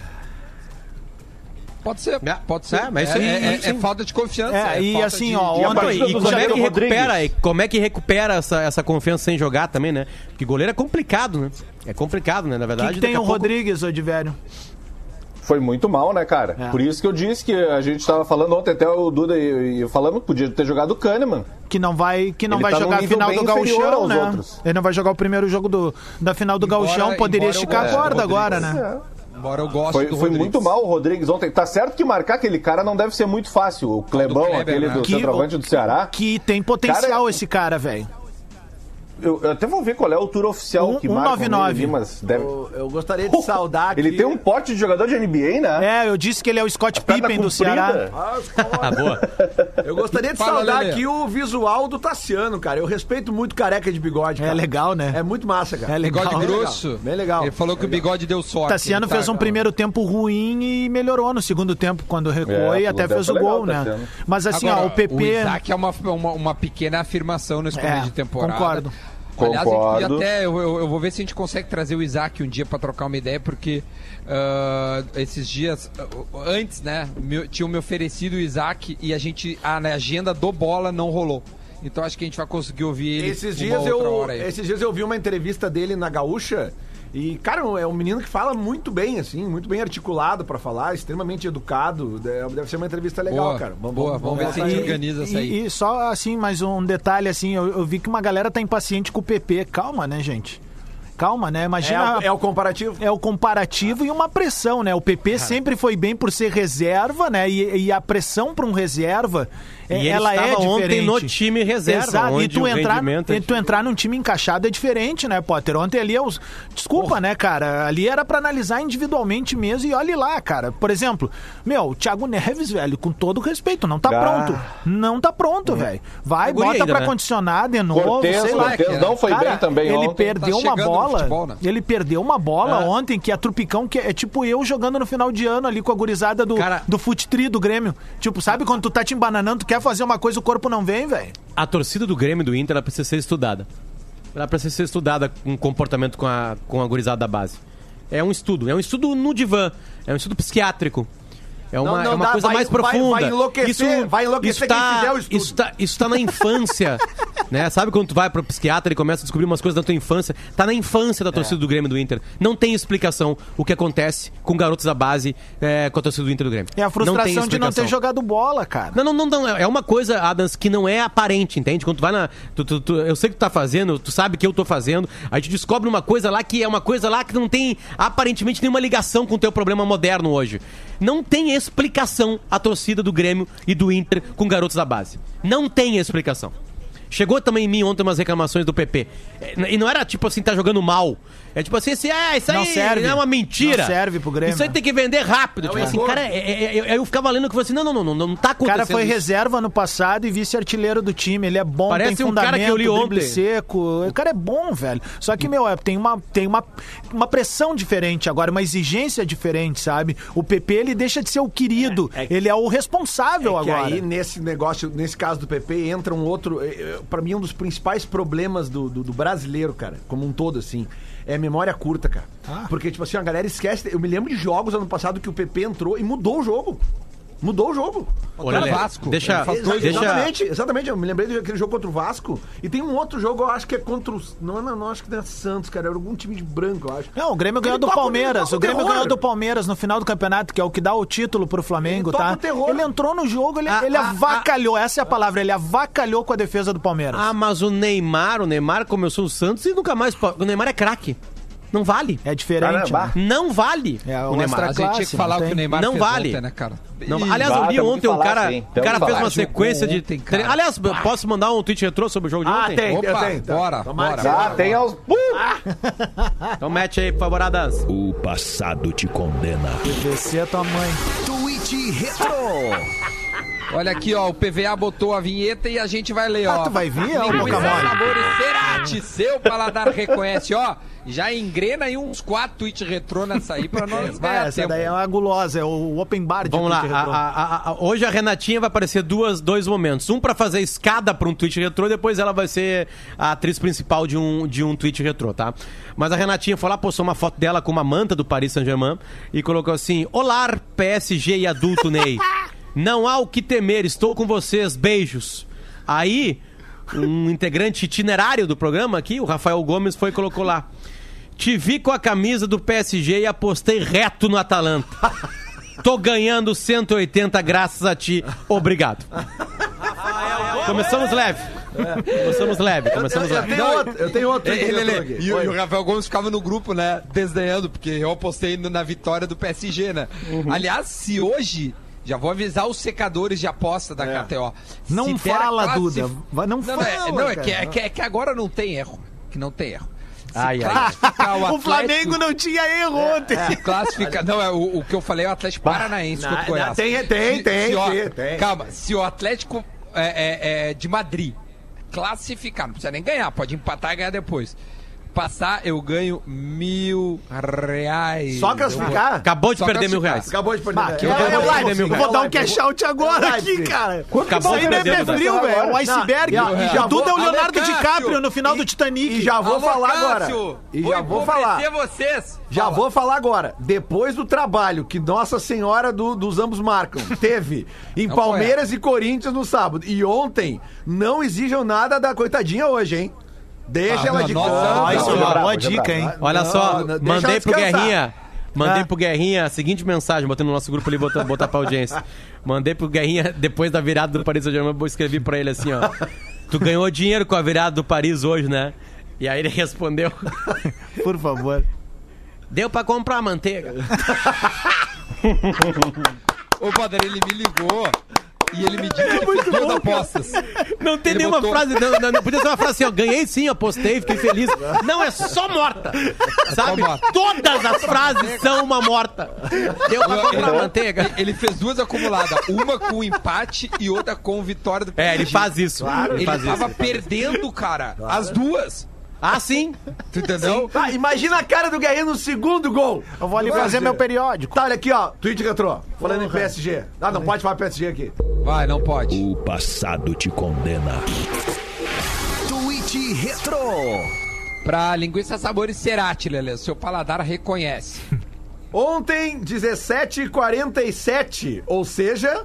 Pode ser, É, pode ser. é, mas isso é, é- é falta de confiança. É, e falta assim, de- ó, de- E ontem- E como é que recupera, e como é que recupera essa, essa confiança sem jogar também, né? Porque goleiro é complicado, né? É complicado, né? Na verdade, que, que tem o pouco- Rodrigues, Odivério? Foi muito mal, né, cara? É. Por isso que eu disse que a gente tava falando ontem, até o Duda e, e falando que podia ter jogado o Kahneman. Que não vai, que não Ele vai tá jogar a final do Gauchão, aos né? outros. Ele não vai jogar o primeiro jogo do, da final do Embora- Gauchão, poderia esticar a do corda agora, né? Embora eu goste Foi, do foi muito mal o Rodrigues ontem. Tá certo que marcar aquele cara não deve ser muito fácil. O Clebão, Kleber, aquele né? do Que- centroavante do Ceará. Que tem potencial Cara, esse cara, velho. Eu, eu até vou ver qual é a altura oficial Um- que marca 1,99. nele ali, mas deve... Eu, eu gostaria de saudar aqui. Ele tem um porte de jogador de NBA, né? É, eu disse que ele é o Scott Pippen do. Ceará. Ah, boa. Eu gostaria de Fala, saudar Lelê. aqui o visual do Tassiano, cara. Eu respeito muito careca de bigode, É cara. legal, né? É muito massa, cara. É legal. Bigode Bem legal, grosso. bem legal. Ele falou que o bigode deu sorte. Tassiano tá- fez um primeiro tempo ruim e melhorou no segundo tempo, quando recuou É, e até fez o tempo gol, legal, né? Tassiano. Mas assim, Agora, ó, o PP. O Isaac é uma, uma, uma pequena afirmação nesse começo É, de temporada. concordo. Aliás, Concordo. podia até. Eu, eu- eu vou ver se a gente consegue trazer o Isaac um dia pra trocar uma ideia, porque ah, esses dias, ah, antes, né, me- tinham me oferecido o Isaac e a gente. A na agenda do bola não rolou. Então acho que a gente vai conseguir ouvir ele Esses dias, outra eu, esses dias eu vi uma entrevista dele na Gaúcha e, cara, é um menino que fala muito bem, assim, muito bem articulado pra falar, extremamente educado. Deve deve ser uma entrevista legal, Boa, cara. boa, vamos ver se a gente organiza isso aí. E, e só assim, mais um detalhe assim, eu, eu vi que uma galera tá impaciente com o PP. Calma, né, gente? Calma, né? É, Imagina. o- é o comparativo. É o comparativo e uma pressão, né? O PP sempre foi bem por ser reserva, né? E, e a pressão para um reserva, é, E ele ela é estava diferente. ontem no time reserva, Exato. onde e tu o entrar, é e tu entrar num time encaixado é diferente, né, Potter? Ontem ali é os... Desculpa, né, cara? Ali era pra analisar individualmente mesmo e olhe lá, cara. Por exemplo, meu, o Thiago Neves, velho, com todo respeito, não tá Ah. pronto. Não tá pronto, velho. Vai, É bota ainda, pra né? condicionar de novo, Cortez, sei lá. Cortez não foi Cara, bem também ele ontem. perdeu Tá uma no bola. futebol, né? Ele perdeu uma bola É. ontem que a Trupicão, que é tipo eu jogando no final de ano ali com a gurizada do, Cara- do fute tri do Grêmio. Tipo, sabe quando tu tá te embananando, tu quer fazer uma coisa, o corpo não vem, velho? A torcida do Grêmio e do Inter ela precisa ser estudada. Ela precisa ser estudada com o comportamento com a, com a gurizada da base. É um estudo, é um estudo no divã, é um estudo psiquiátrico. É uma, Não, não é uma dá, coisa vai- mais vai- profunda. vai enlouquecer- vai enlouquecer quem tá, fizer o estudo. Isso tá, isso tá na infância, né? Sabe quando tu vai pro psiquiatra e começa a descobrir umas coisas da tua infância? Tá na infância da torcida do Grêmio do Inter. Não tem explicação o que acontece com garotos da base é, com a torcida do Inter do Grêmio. É a Não frustração de não ter jogado bola, cara. Não, não, não, não. É uma coisa, Adams, que não é aparente, entende? Quando tu vai na. tu- tu- tu- eu sei que tu tá fazendo, tu sabe que eu tô fazendo. A gente descobre uma coisa lá que é uma coisa lá que não tem aparentemente nenhuma ligação com o teu problema moderno hoje. Não tem explicação a torcida do Grêmio e do Inter com garotos da base. Não tem explicação. Chegou também em mim ontem umas reclamações do PP. É, E não era tipo assim, tá jogando mal. É tipo assim, assim é, isso Não aí serve. é uma mentira. Não serve pro Grêmio. Isso aí tem que vender rápido. tipo assim, cara, é- é- é- eu ficava lendo que eu falei assim, não, não, não, não, não tá O acontecendo cara foi isso. reserva no passado e vice-artilheiro do time. Ele é bom, Parece tem um fundamento, cara que eu li ontem. seco. O cara é bom, velho. Só que, meu, é, tem, uma, tem uma, uma pressão diferente agora, uma exigência diferente, sabe? O PP, ele deixa de ser o querido. É, é que- ele é o responsável É que agora. aí, nesse negócio, nesse caso do PP, entra um outro. Pra mim, um dos principais problemas do, do, do brasileiro, cara, como um todo, assim, é memória curta, cara. Ah. Porque, tipo assim, a galera esquece. Eu me lembro de jogos ano passado que o PP entrou e mudou o jogo. Mudou o jogo. Olha, o Lelê, Vasco. Deixa, faz Exa- deixa, Exatamente, exatamente. Eu me lembrei daquele jogo contra o Vasco. E tem um outro jogo, eu acho que é contra os. Não, não, não acho que não é Santos, cara. Era algum time de branco, eu acho. Não, o Grêmio ganhou Ele do Palmeiras. O Grêmio ganhou do Palmeiras no final do campeonato, que é o que dá o título pro Flamengo, Ele tá? o. Ele entrou no jogo, ele, Ah, ele ah, avacalhou. Essa é a palavra. Ele avacalhou com a defesa do Palmeiras. Ah, mas o Neymar, o Neymar começou o Santos e nunca mais. O Neymar é craque. Não vale. É diferente. Caramba. né? Não vale. É, o o Neymar. extra- A gente tinha que classe, falar não o que o tem. Neymar Não fez vale. ontem, né, cara? Não, aliás, eu li ontem um falar, cara. sim. O cara fez uma sequência de. Ontem, cara. Aliás, posso mandar um tweet retrô sobre o jogo de Ah, ontem? tem, eu Opa, tenho. bora, Tomara bora, bora. seja. Ah, tem aos. Então mete aí, por favor, Adams. O passado te condena. Descer a tua mãe. Tweet Retro. Olha aqui, ó, o PVA botou a vinheta e a gente vai ler, Ah, ó. tu vai vir, ó, boca mole. sabores Cerati, seu paladar reconhece, ó. Já engrena aí uns quatro tweets retrô nessa aí pra nós Vai, ganhar essa tempo. daí é uma gulosa, é o open bar de Vamos lá. tweet a- retrô. a- a- a- hoje a Renatinha vai aparecer duas, dois momentos. Um pra fazer escada pra um tweet retrô, e depois ela vai ser a atriz principal de um, de um tweet retrô, tá? Mas a Renatinha foi lá, postou uma foto dela com uma manta do Paris Saint-Germain e colocou assim: Olá, PSG e adulto Ney. Não há o que temer, estou com vocês, beijos. Aí, um integrante itinerário do programa aqui, o Rafael Gomes, foi e colocou lá. Te vi com a camisa do PSG e apostei reto no Atalanta. Tô ganhando 180 graças a ti. Obrigado. Começamos leve. Começamos leve, começamos Eu, eu leve. tenho outro, eu tenho outro. Ei, Lelê, e, o- e o Rafael Gomes ficava no grupo, né, desdenhando, porque eu apostei na vitória do PSG, né? Uhum. Aliás, se hoje, já vou avisar os secadores de aposta da KTO. se Não a fala, classi- Duda. Não Não, é, fala, não, é, que, é, que, é que agora não tem erro. Que não tem erro. Se Ai, ai. O Atlético- Flamengo não tinha erro ontem. Se classificar. Não, é o, o que eu falei é o Atlético Paranaense na- contra o Goiás. tem- tem, Se- tem, se o- tem, tem. Calma, se o Atlético é, é, é, de Madrid classificar, não precisa nem ganhar, pode empatar e ganhar depois. Passar, eu ganho mil reais. Só classificar? Acabou de Só perder mil reais. Acabou de perder. Né? que É, é, é é live, eu vou dar um cash out agora aqui, cara. Acabou Isso de aí não é frio, velho. É um iceberg. e a- e já o Duda é o Leonardo DiCaprio no final do E Titanic. já vou falar agora. E já vou falar. vocês. Já Fala. vou falar agora. Depois do trabalho que Nossa Senhora do- dos ambos marcam, teve em Não Palmeiras e Corinthians no sábado. E ontem, não exijam nada da coitadinha hoje, hein? Deixa Ah, ela de nossa, isso é não, uma boa dica, hein? Olha Não, só, não, mandei pro. Guerrinha. Mandei Ah. pro Guerrinha a seguinte mensagem, botei no nosso grupo ali, botar, botar pra audiência. Mandei pro Guerrinha, depois da virada do Paris Saint-Germain, eu escrevi pra ele assim, ó. Tu ganhou dinheiro com a virada do Paris hoje, né? E aí ele respondeu: Por favor. Deu pra comprar manteiga. Ô, Padre, ele me ligou e ele me disse que fez duas apostas. Não tem Ele nenhuma botou- frase, não, não, não podia ser uma frase assim, ó, ganhei sim, apostei, fiquei feliz. Não, é só morta. Sabe? morta. Todas as frases são uma morta. Deu pra comprar manteiga. Ele fez duas acumuladas, uma com empate e outra com vitória do É, ele PSG. faz isso. Ele Ele faz tava isso. perdendo, cara, as duas. Ah, sim. Tu entendeu? Ah, imagina a cara do Guerreiro no segundo gol. Eu vou ali fazer meu periódico. Tá, olha aqui, ó. Tweet retrô. Falando em PSG. Ah, não pode falar PSG aqui. Vai, não pode. O passado te condena. Tweet Retro. Pra linguiça sabor e cerati, Lelê, seu paladar reconhece. Ontem, 17h47. Ou seja,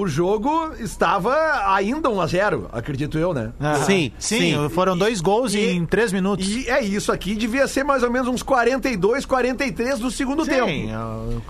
o jogo estava ainda 1x0, acredito eu, né? Aham. Sim, sim, sim. Foram dois gols E- em três minutos. E é isso aqui, devia ser mais ou menos uns 42, 43 do segundo Sim, tempo.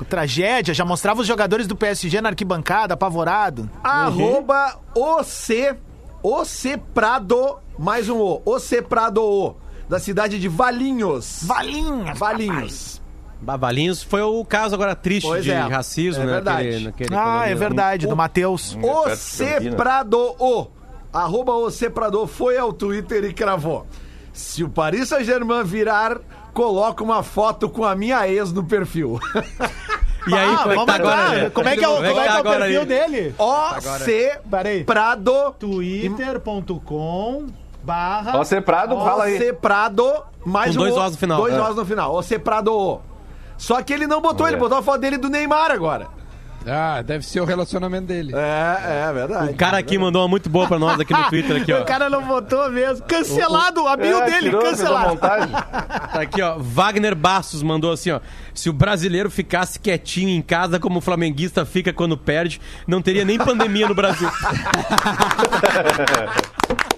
ó, tragédia. Já mostrava os jogadores do PSG na arquibancada, apavorado. Arroba OC, OC Prado, mais um O, OC Prado O, da cidade de Valinhos. Valinhas, Valinhos. Bavalinhos foi o caso agora triste Pois de é, racismo, é né? verdade. Naquele, naquele Ah, é verdade, do Matheus. OC Prado O, arroba OC Prado foi ao Twitter e cravou. Se o Paris Saint-Germain virar, coloca uma foto com a minha ex no perfil. E aí, Ah, como é que vamos tá agora? né? Como é que é o, Como é que é que tá é o perfil aí? dele? OC. Prado, twitter.com barra Você Prado, fala aí. OC Prado, mais Com um dois O, Os no final. Dois É. Os no final. OC Prado O. Só que ele não botou, Vamos ele botou a foto dele do Neymar agora. Ah, deve ser o relacionamento dele. É, é verdade. O cara aqui mandou uma muito boa pra nós aqui no Twitter, aqui, ó. O cara não votou mesmo. Cancelado, a bio É, dele, tirou, cancelado. Tá aqui, ó. Wagner Bastos mandou assim, ó. Se o brasileiro ficasse quietinho em casa como o flamenguista fica quando perde, não teria nem pandemia no Brasil.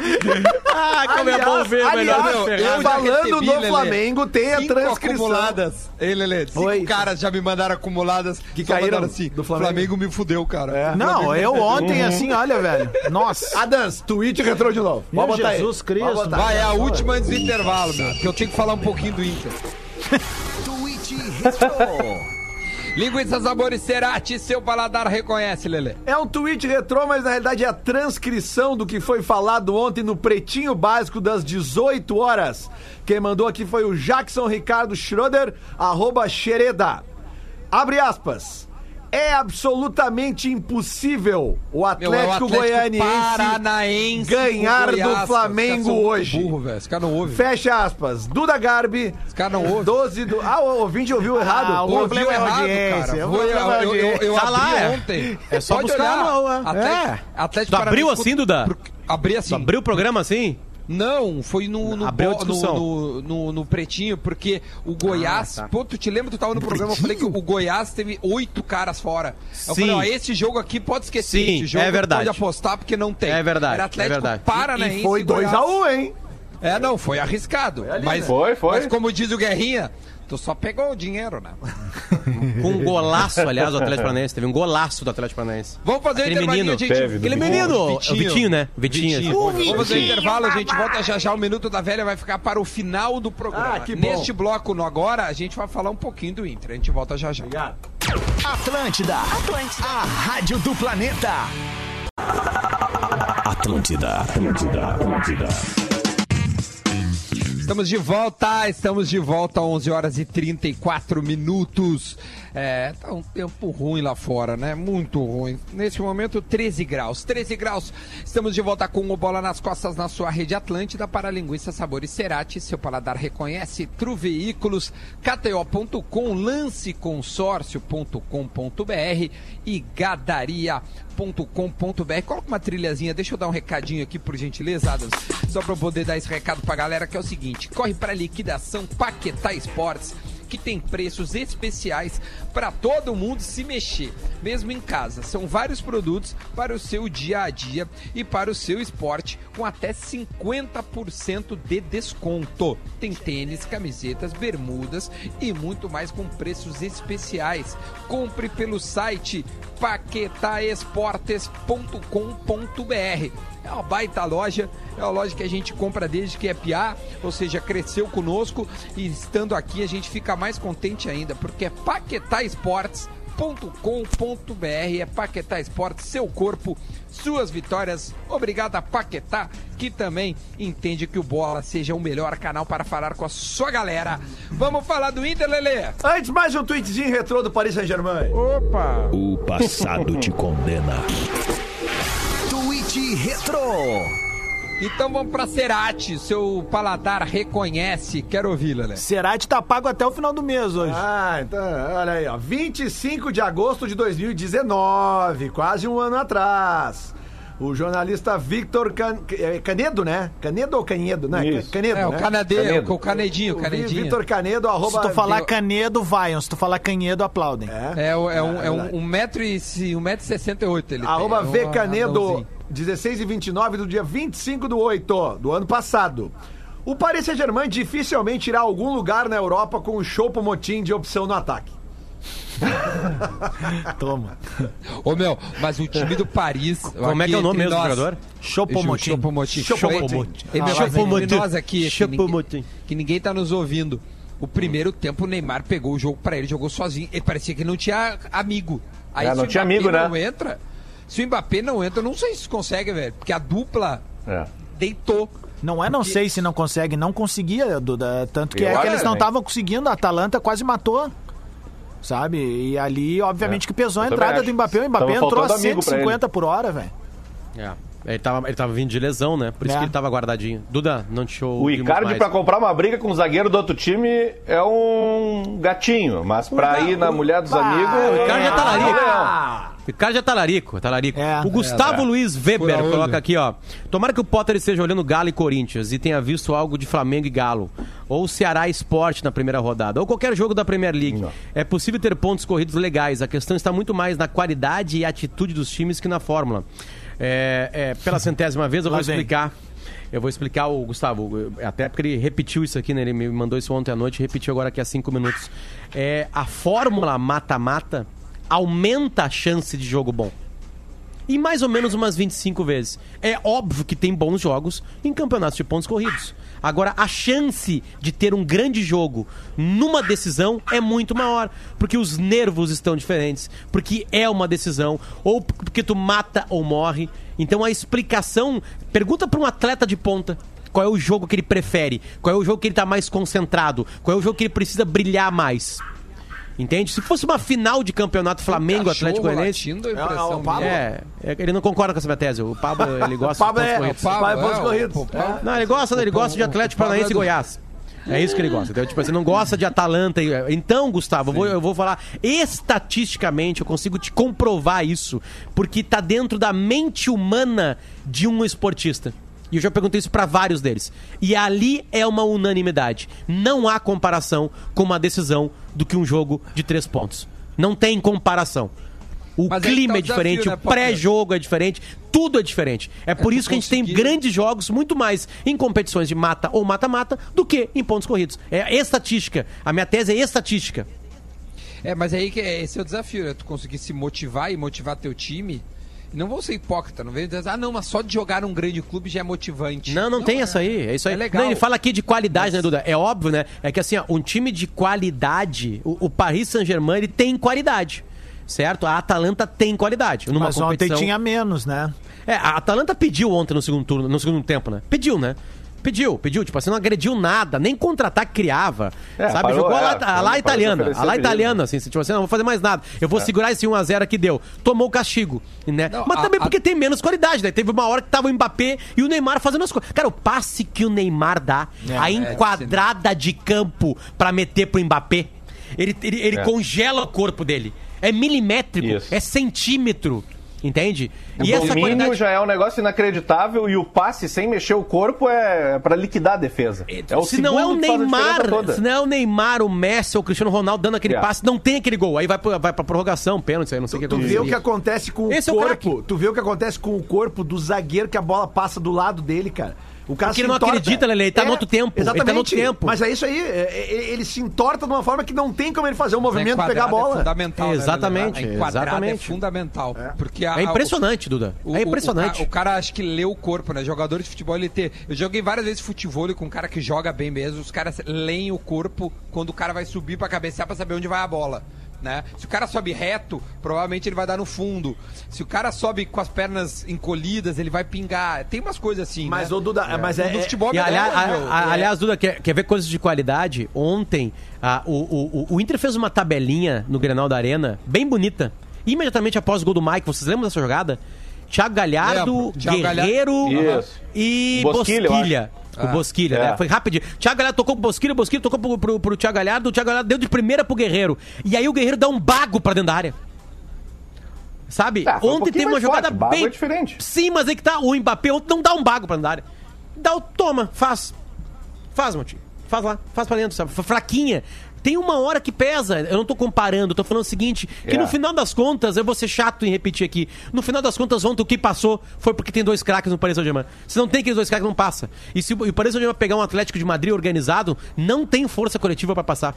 ah, como é bom ver, melhor aliás, do eu Falando recebi, no Lelê, Flamengo, tem a transcrição. acumuladas. Ei, Lelê, cinco Oi. caras já me mandaram acumuladas Que caíram mandaram assim. do Flamengo. Flamengo. me fudeu, cara. É. Não, eu ontem, assim, olha, velho. Nossa. Adams, tweet retrô de novo. Meu Pode botar Jesus aí. Cristo. Botar. Vai, é a última antes do intervalo, meu, que eu tenho que falar um pouquinho do Inter. Tweet Retro. Linguiça Sabor e Cerati, seu paladar reconhece, Lelê. É um tweet retrô, mas na realidade é a transcrição do que foi falado ontem no Pretinho Básico das 18 horas. Quem mandou aqui foi o Jackson Ricardo Schroeder, arroba Xereda. Abre aspas. É absolutamente impossível o Meu, Atlético, é o Atlético Goianiense Paranaense ganhar do Goiás, Flamengo caras são muito hoje. Burro, velho. Esse cara não ouve. Fecha aspas. Duda Garbi. Esse cara não ouve. 12 do. Ah, o ouvinte ouviu errado. Ah, o problema é errado, audiência, cara. é a eu, eu, audiência. eu Tá abri lá, é. ontem. É só Pode buscar olhar. no- é. Atlético, Atlético Tu abriu assim, Duda? Abri assim. Tu abriu o programa assim? Não, foi no, no, Abriu bo- no, no, no- no pretinho, porque o Goiás. Ah, tá. Pô, tu te lembra? Tu tava no programa, eu falei que o Goiás teve oito caras fora. Eu Sim. falei, ó, esse jogo aqui pode esquecer. Sim, esse jogo é verdade. pode apostar porque não tem. É verdade, Era Atlético é verdade. Paranaense. E foi Goiás. 2x1, hein? É, não, foi arriscado. mas, Foi, foi. Mas como diz o Guerrinha, tu só pegou o dinheiro, né? Com um golaço, aliás, do Atlético Paranaense. Teve um golaço do Atlético Paranaense. Vamos fazer Aquele o menino. gente. Teve, do Aquele Vitinho. menino, o Vitinho, né? Vitinho. Vitinho. Vamos fazer o intervalo, a gente volta já já. O Minuto da Velha vai ficar para o final do programa. Ah, que bom. Neste bloco, no agora, a gente vai falar um pouquinho do Inter. A gente volta já já. Obrigado. Atlântida. A rádio do planeta. Atlântida. Atlântida. Atlântida. Estamos de volta, estamos de volta, 11 horas e 34 minutos. É, tá um tempo ruim lá fora, né? Muito ruim. Neste momento, 13 graus. 13 graus. Estamos de volta com o Bola nas Costas na sua rede Atlântida para Linguiça Sabor e Cerati. Seu paladar reconhece Tru Veículos, KTO.com, lanceconsórcio.com.br e gadaria.com.br. Coloca uma trilhazinha, deixa eu dar um recadinho aqui, por gentileza, Adams, só para eu poder dar esse recado pra galera, que é o seguinte: corre para liquidação Paquetá Esportes que tem preços especiais para todo mundo se mexer, mesmo em casa. São vários produtos para o seu dia a dia e para o seu esporte, com até 50% de desconto. Tem tênis, camisetas, bermudas e muito mais com preços especiais. Compre pelo site paquetaesportes.com.br. É uma baita loja, é uma loja que a gente compra desde que é PA, ou seja, cresceu conosco e estando aqui a gente fica mais contente ainda, porque é Paquetá Esportes paquetá.com.br é Paquetá Esportes, seu corpo, suas vitórias. Obrigado a Paquetá, que também entende que o Bola seja o melhor canal para falar com a sua galera. Vamos falar do Inter, Lelê? Antes, mais um tweetzinho retrô do Paris Saint-Germain. Opa! O passado te condena. Tweet Retro. Então vamos pra Cerati, seu paladar reconhece. Quero ouvir, Lelê. Cerati tá pago até o final do mês hoje. Ah, então, olha aí, ó. 25 de agosto de 2019, quase um ano atrás. O jornalista Victor Can... é, Canedo, né? Canedo ou Canedo? Né? Isso. Canedo, É, o né? Canedeiro, Canedo. o Canedinho, o O Canedinho. Victor Canedo, arroba... Se tu falar Canedo, vaiam. Se tu falar Canhedo, aplaudem. É. É, o- é um, É é verdade. um, um metro e se- um metro e sessenta e oito ele Arroba tem. V É um Canedo, anãozinho. 16 e 29 do dia 25 do 8 do ano passado. O Paris Saint-Germain dificilmente irá a algum lugar na Europa com o Chopo Motim de opção no ataque. Toma. Ô meu, mas o time do Paris. Como é que é o nome mesmo do jogador? Chopomotim. Chopomotim. Chopomotim. E, Ah, nós aqui, que Chopomotim. ninguém, que ninguém tá nos ouvindo. O primeiro tempo o Neymar pegou o jogo pra ele, jogou sozinho. Ele parecia que não tinha amigo. Aí É, se não o tinha amigo, né? não entra. Se o Mbappé não entra, eu não sei se consegue, velho. Porque a dupla É. deitou. Não é não sei se não consegue, não conseguia, Duda. Tanto que é que eles não estavam conseguindo, a Atalanta quase matou. Sabe? E ali, obviamente, É. que pesou a Eu entrada do Mbappé. O. Mbappé Tava entrou a faltando amigo pra 150 por hora, velho. É. Ele tava, ele tava vindo de lesão, né? Por isso É. que ele tava guardadinho. Duda, não te show. O Icardi, pra comprar uma briga com o zagueiro do outro time, é um gatinho. Mas pra ir na mulher dos amigos. o Icardi já tá é um larico. leão. O Icardi já tá larico, tá larico. É. o Gustavo É, é. Luiz Weber coloca aqui, ó. Tomara que o Potter esteja olhando Galo e Corinthians e tenha visto algo de Flamengo e Galo. Ou Ceará Esporte na primeira rodada. Ou qualquer jogo da Premier League. Não. É possível ter pontos corridos legais. A questão está muito mais na qualidade e atitude dos times que na fórmula. É, é, pela centésima vez eu Lá vou vem. explicar. Eu vou explicar o Gustavo, até porque ele repetiu isso aqui, né? Ele me mandou isso ontem à noite e repetiu agora aqui há cinco minutos. É, a fórmula mata-mata aumenta a chance de jogo bom. E mais ou menos umas 25 vezes. É óbvio que tem bons jogos em campeonatos de pontos corridos. Agora, a chance de ter um grande jogo numa decisão é muito maior. Porque os nervos estão diferentes. Porque é uma decisão. Ou porque tu mata ou morre. Então a explicação. Pergunta para um atleta de ponta. Qual é o jogo que ele prefere? Qual é o jogo que ele tá mais concentrado? Qual é o jogo que ele precisa brilhar mais? Entende? Se fosse uma final de campeonato Flamengo Atlético Goianiense. É, é. É, é, ele não concorda com essa minha tese. O Pablo, ele gosta de é- pontos corridos. Pablo, Vai, pontos é, corridos. Não, ele gosta, ele gosta de Atlético Paranaense é e Goiás. É isso que ele gosta. Então, tipo assim, não gosta de Atalanta. Então, Gustavo, eu vou, eu vou falar estatisticamente, eu consigo te comprovar isso, porque tá dentro da mente humana de um esportista. E eu já perguntei isso pra vários deles. E ali é uma unanimidade. Não há comparação com uma decisão do que um jogo de três pontos. Não tem comparação. O Mas clima tá o é diferente, desafio, o né, Potter? pré-jogo é diferente, tudo é diferente. É por tu isso que a gente tem conseguir- grandes jogos muito mais em competições de mata ou mata-mata do que em pontos corridos. É estatística. A minha tese é estatística. É, mas aí que é- esse é o desafio, né? Tu conseguir se motivar e motivar teu time. Não vou ser hipócrita, não dizer, ah, não, mas só de jogar num grande clube já é motivante. Não, não, tem é- essa aí. É isso aí. É legal. Não, ele fala aqui de qualidade, né, Duda? É óbvio, né? É que assim, ó, um time de qualidade, o, o Paris Saint-Germain, ele tem qualidade. Certo? A Atalanta tem qualidade. Numa Mas ontem competição... tinha menos, né? É, a Atalanta pediu ontem no segundo turno, no segundo tempo, né? Pediu, né? Pediu, pediu, tipo assim, não agrediu nada, nem contra-ataque criava. É, sabe? parou, Jogou a é, lá, a lá parou de italiana, a lá italiana, assim, tipo assim, não vou fazer mais nada. Eu vou segurar esse 1x0 que deu. Tomou o castigo, né? Não, Mas a- também a- porque tem menos qualidade, né? Teve uma hora que tava o Mbappé e o Neymar fazendo as coisas. Cara, o passe que o Neymar dá, a enquadrada de campo pra meter pro Mbappé, ele, ele, ele É. congela o corpo dele. É milimétrico, Isso. é centímetro. Entende? O domínio já é um negócio inacreditável e o passe sem mexer o corpo é pra liquidar a defesa. É o se não é o Neymar, se não é o Neymar, o Messi ou o Cristiano Ronaldo dando aquele É. passe, não tem aquele gol. Aí vai pra, vai pra prorrogação, pênalti, aí não sei o que Tu vê o que acontece com o Esse é o corpo. craque. tu vê o que acontece com o corpo do zagueiro que a bola passa do lado dele, cara. O cara Porque se ele não entorta. acredita, Lele, ele tá no outro tempo, ele tá no Exatamente. outro tempo. Mas é isso aí. é- é- ele se entorta de uma forma que não tem como ele fazer o movimento e pegar a É bola. fundamental, né, Exatamente, enquadrada exatamente. é fundamental. Porque a- É impressionante, Duda. O, é o- impressionante. O, ca- o cara acha que lê o corpo, né? Jogador de futebol, ele tem. Eu joguei várias vezes futebol com um cara que joga bem mesmo. Os caras leem o corpo quando o cara vai subir pra cabecear pra saber onde vai a bola. Né? Se o cara sobe reto, provavelmente ele vai dar no fundo. Se o cara sobe com as pernas encolhidas, ele vai pingar. Tem umas coisas assim. Mas, né? ô, Duda, mas é- No é- futebol E, é aliás, a- É. aliás, Duda, quer, quer ver coisas de qualidade? Ontem, a- o, o, o- o Inter fez uma tabelinha no Grenal da Arena, bem bonita. Imediatamente após o gol do Mike, vocês lembram dessa jogada? Thiago Galhardo, Lembro. Thiago Guerreiro e Bosquilha, eu O Bosquilha, É. né? Foi rapidinho. Thiago Galhardo tocou pro Bosquilha, o Bosquilha tocou pro, pro, pro Thiago Galhardo, o Thiago Galhardo deu de primeira pro Guerreiro. E aí o Guerreiro dá um bago pra dentro da área. Sabe? Ah, um ontem pouquinho teve uma jogada forte, bago bem. é diferente. Sim, mas aí que tá. O Mbappé ontem não dá um bago pra dentro da área. Dá o. Toma, faz. Faz, meu tio. Faz lá, faz pra dentro, sabe? Fraquinha. Tem uma hora que pesa. Eu não tô comparando, tô falando o seguinte: que É. no final das contas, eu vou ser chato em repetir aqui. No final das contas, ontem o que passou foi porque tem dois craques no Paris Saint-Germain. Se não tem aqueles dois craques, não passa. E se o Paris Saint-Germain pegar um Atlético de Madrid organizado, não tem força coletiva pra passar.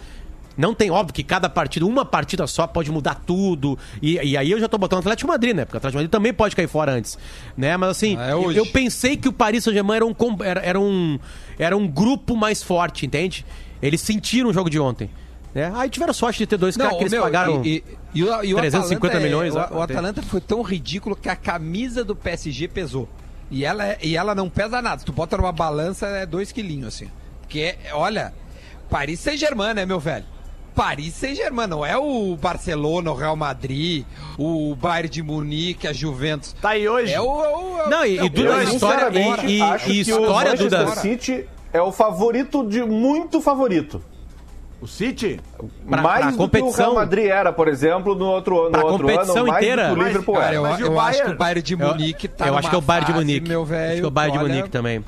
Não tem, óbvio que cada partida, uma partida só pode mudar tudo. E, e aí eu já tô botando o Atlético de Madrid, né? Porque o Atlético de Madrid também pode cair fora antes. Né? Mas assim, Ah, é eu, eu pensei que o Paris Saint-Germain era um, era, era um, era um grupo mais forte, entende? Eles sentiram o jogo de ontem. Né? Aí tiveram sorte de ter dois caras que eles meu, pagaram. E, e, e o, e o 350 Atalanta é- milhões, o, ó, o Atalanta foi tão ridículo que a camisa do PSG pesou. E ela, é- e ela não pesa nada. Se tu bota numa balança, é dois quilinhos, assim. Porque, é- olha, Paris Saint-Germain, né, meu velho? Paris Saint-Germain, não é o Barcelona, o Real Madrid, o Bayern de Munique, a Juventus. Tá aí hoje. É o. é o- é o- Não, e- é o- e Duda, a história- e- e- acho e que o história, Manchester Duda? City é o favorito de muito favorito. O City? Pra- mais pra do competição- que o Real Madrid era, por exemplo, no outro, no Pra outro competição ano, mais inteira. do que o Liverpool Cara, era. eu, Mas eu acho que o Bayern de Munique tá eu acho que é o Bayern de fase, Munique. meu velho. acho que é o Bayern de Munique também.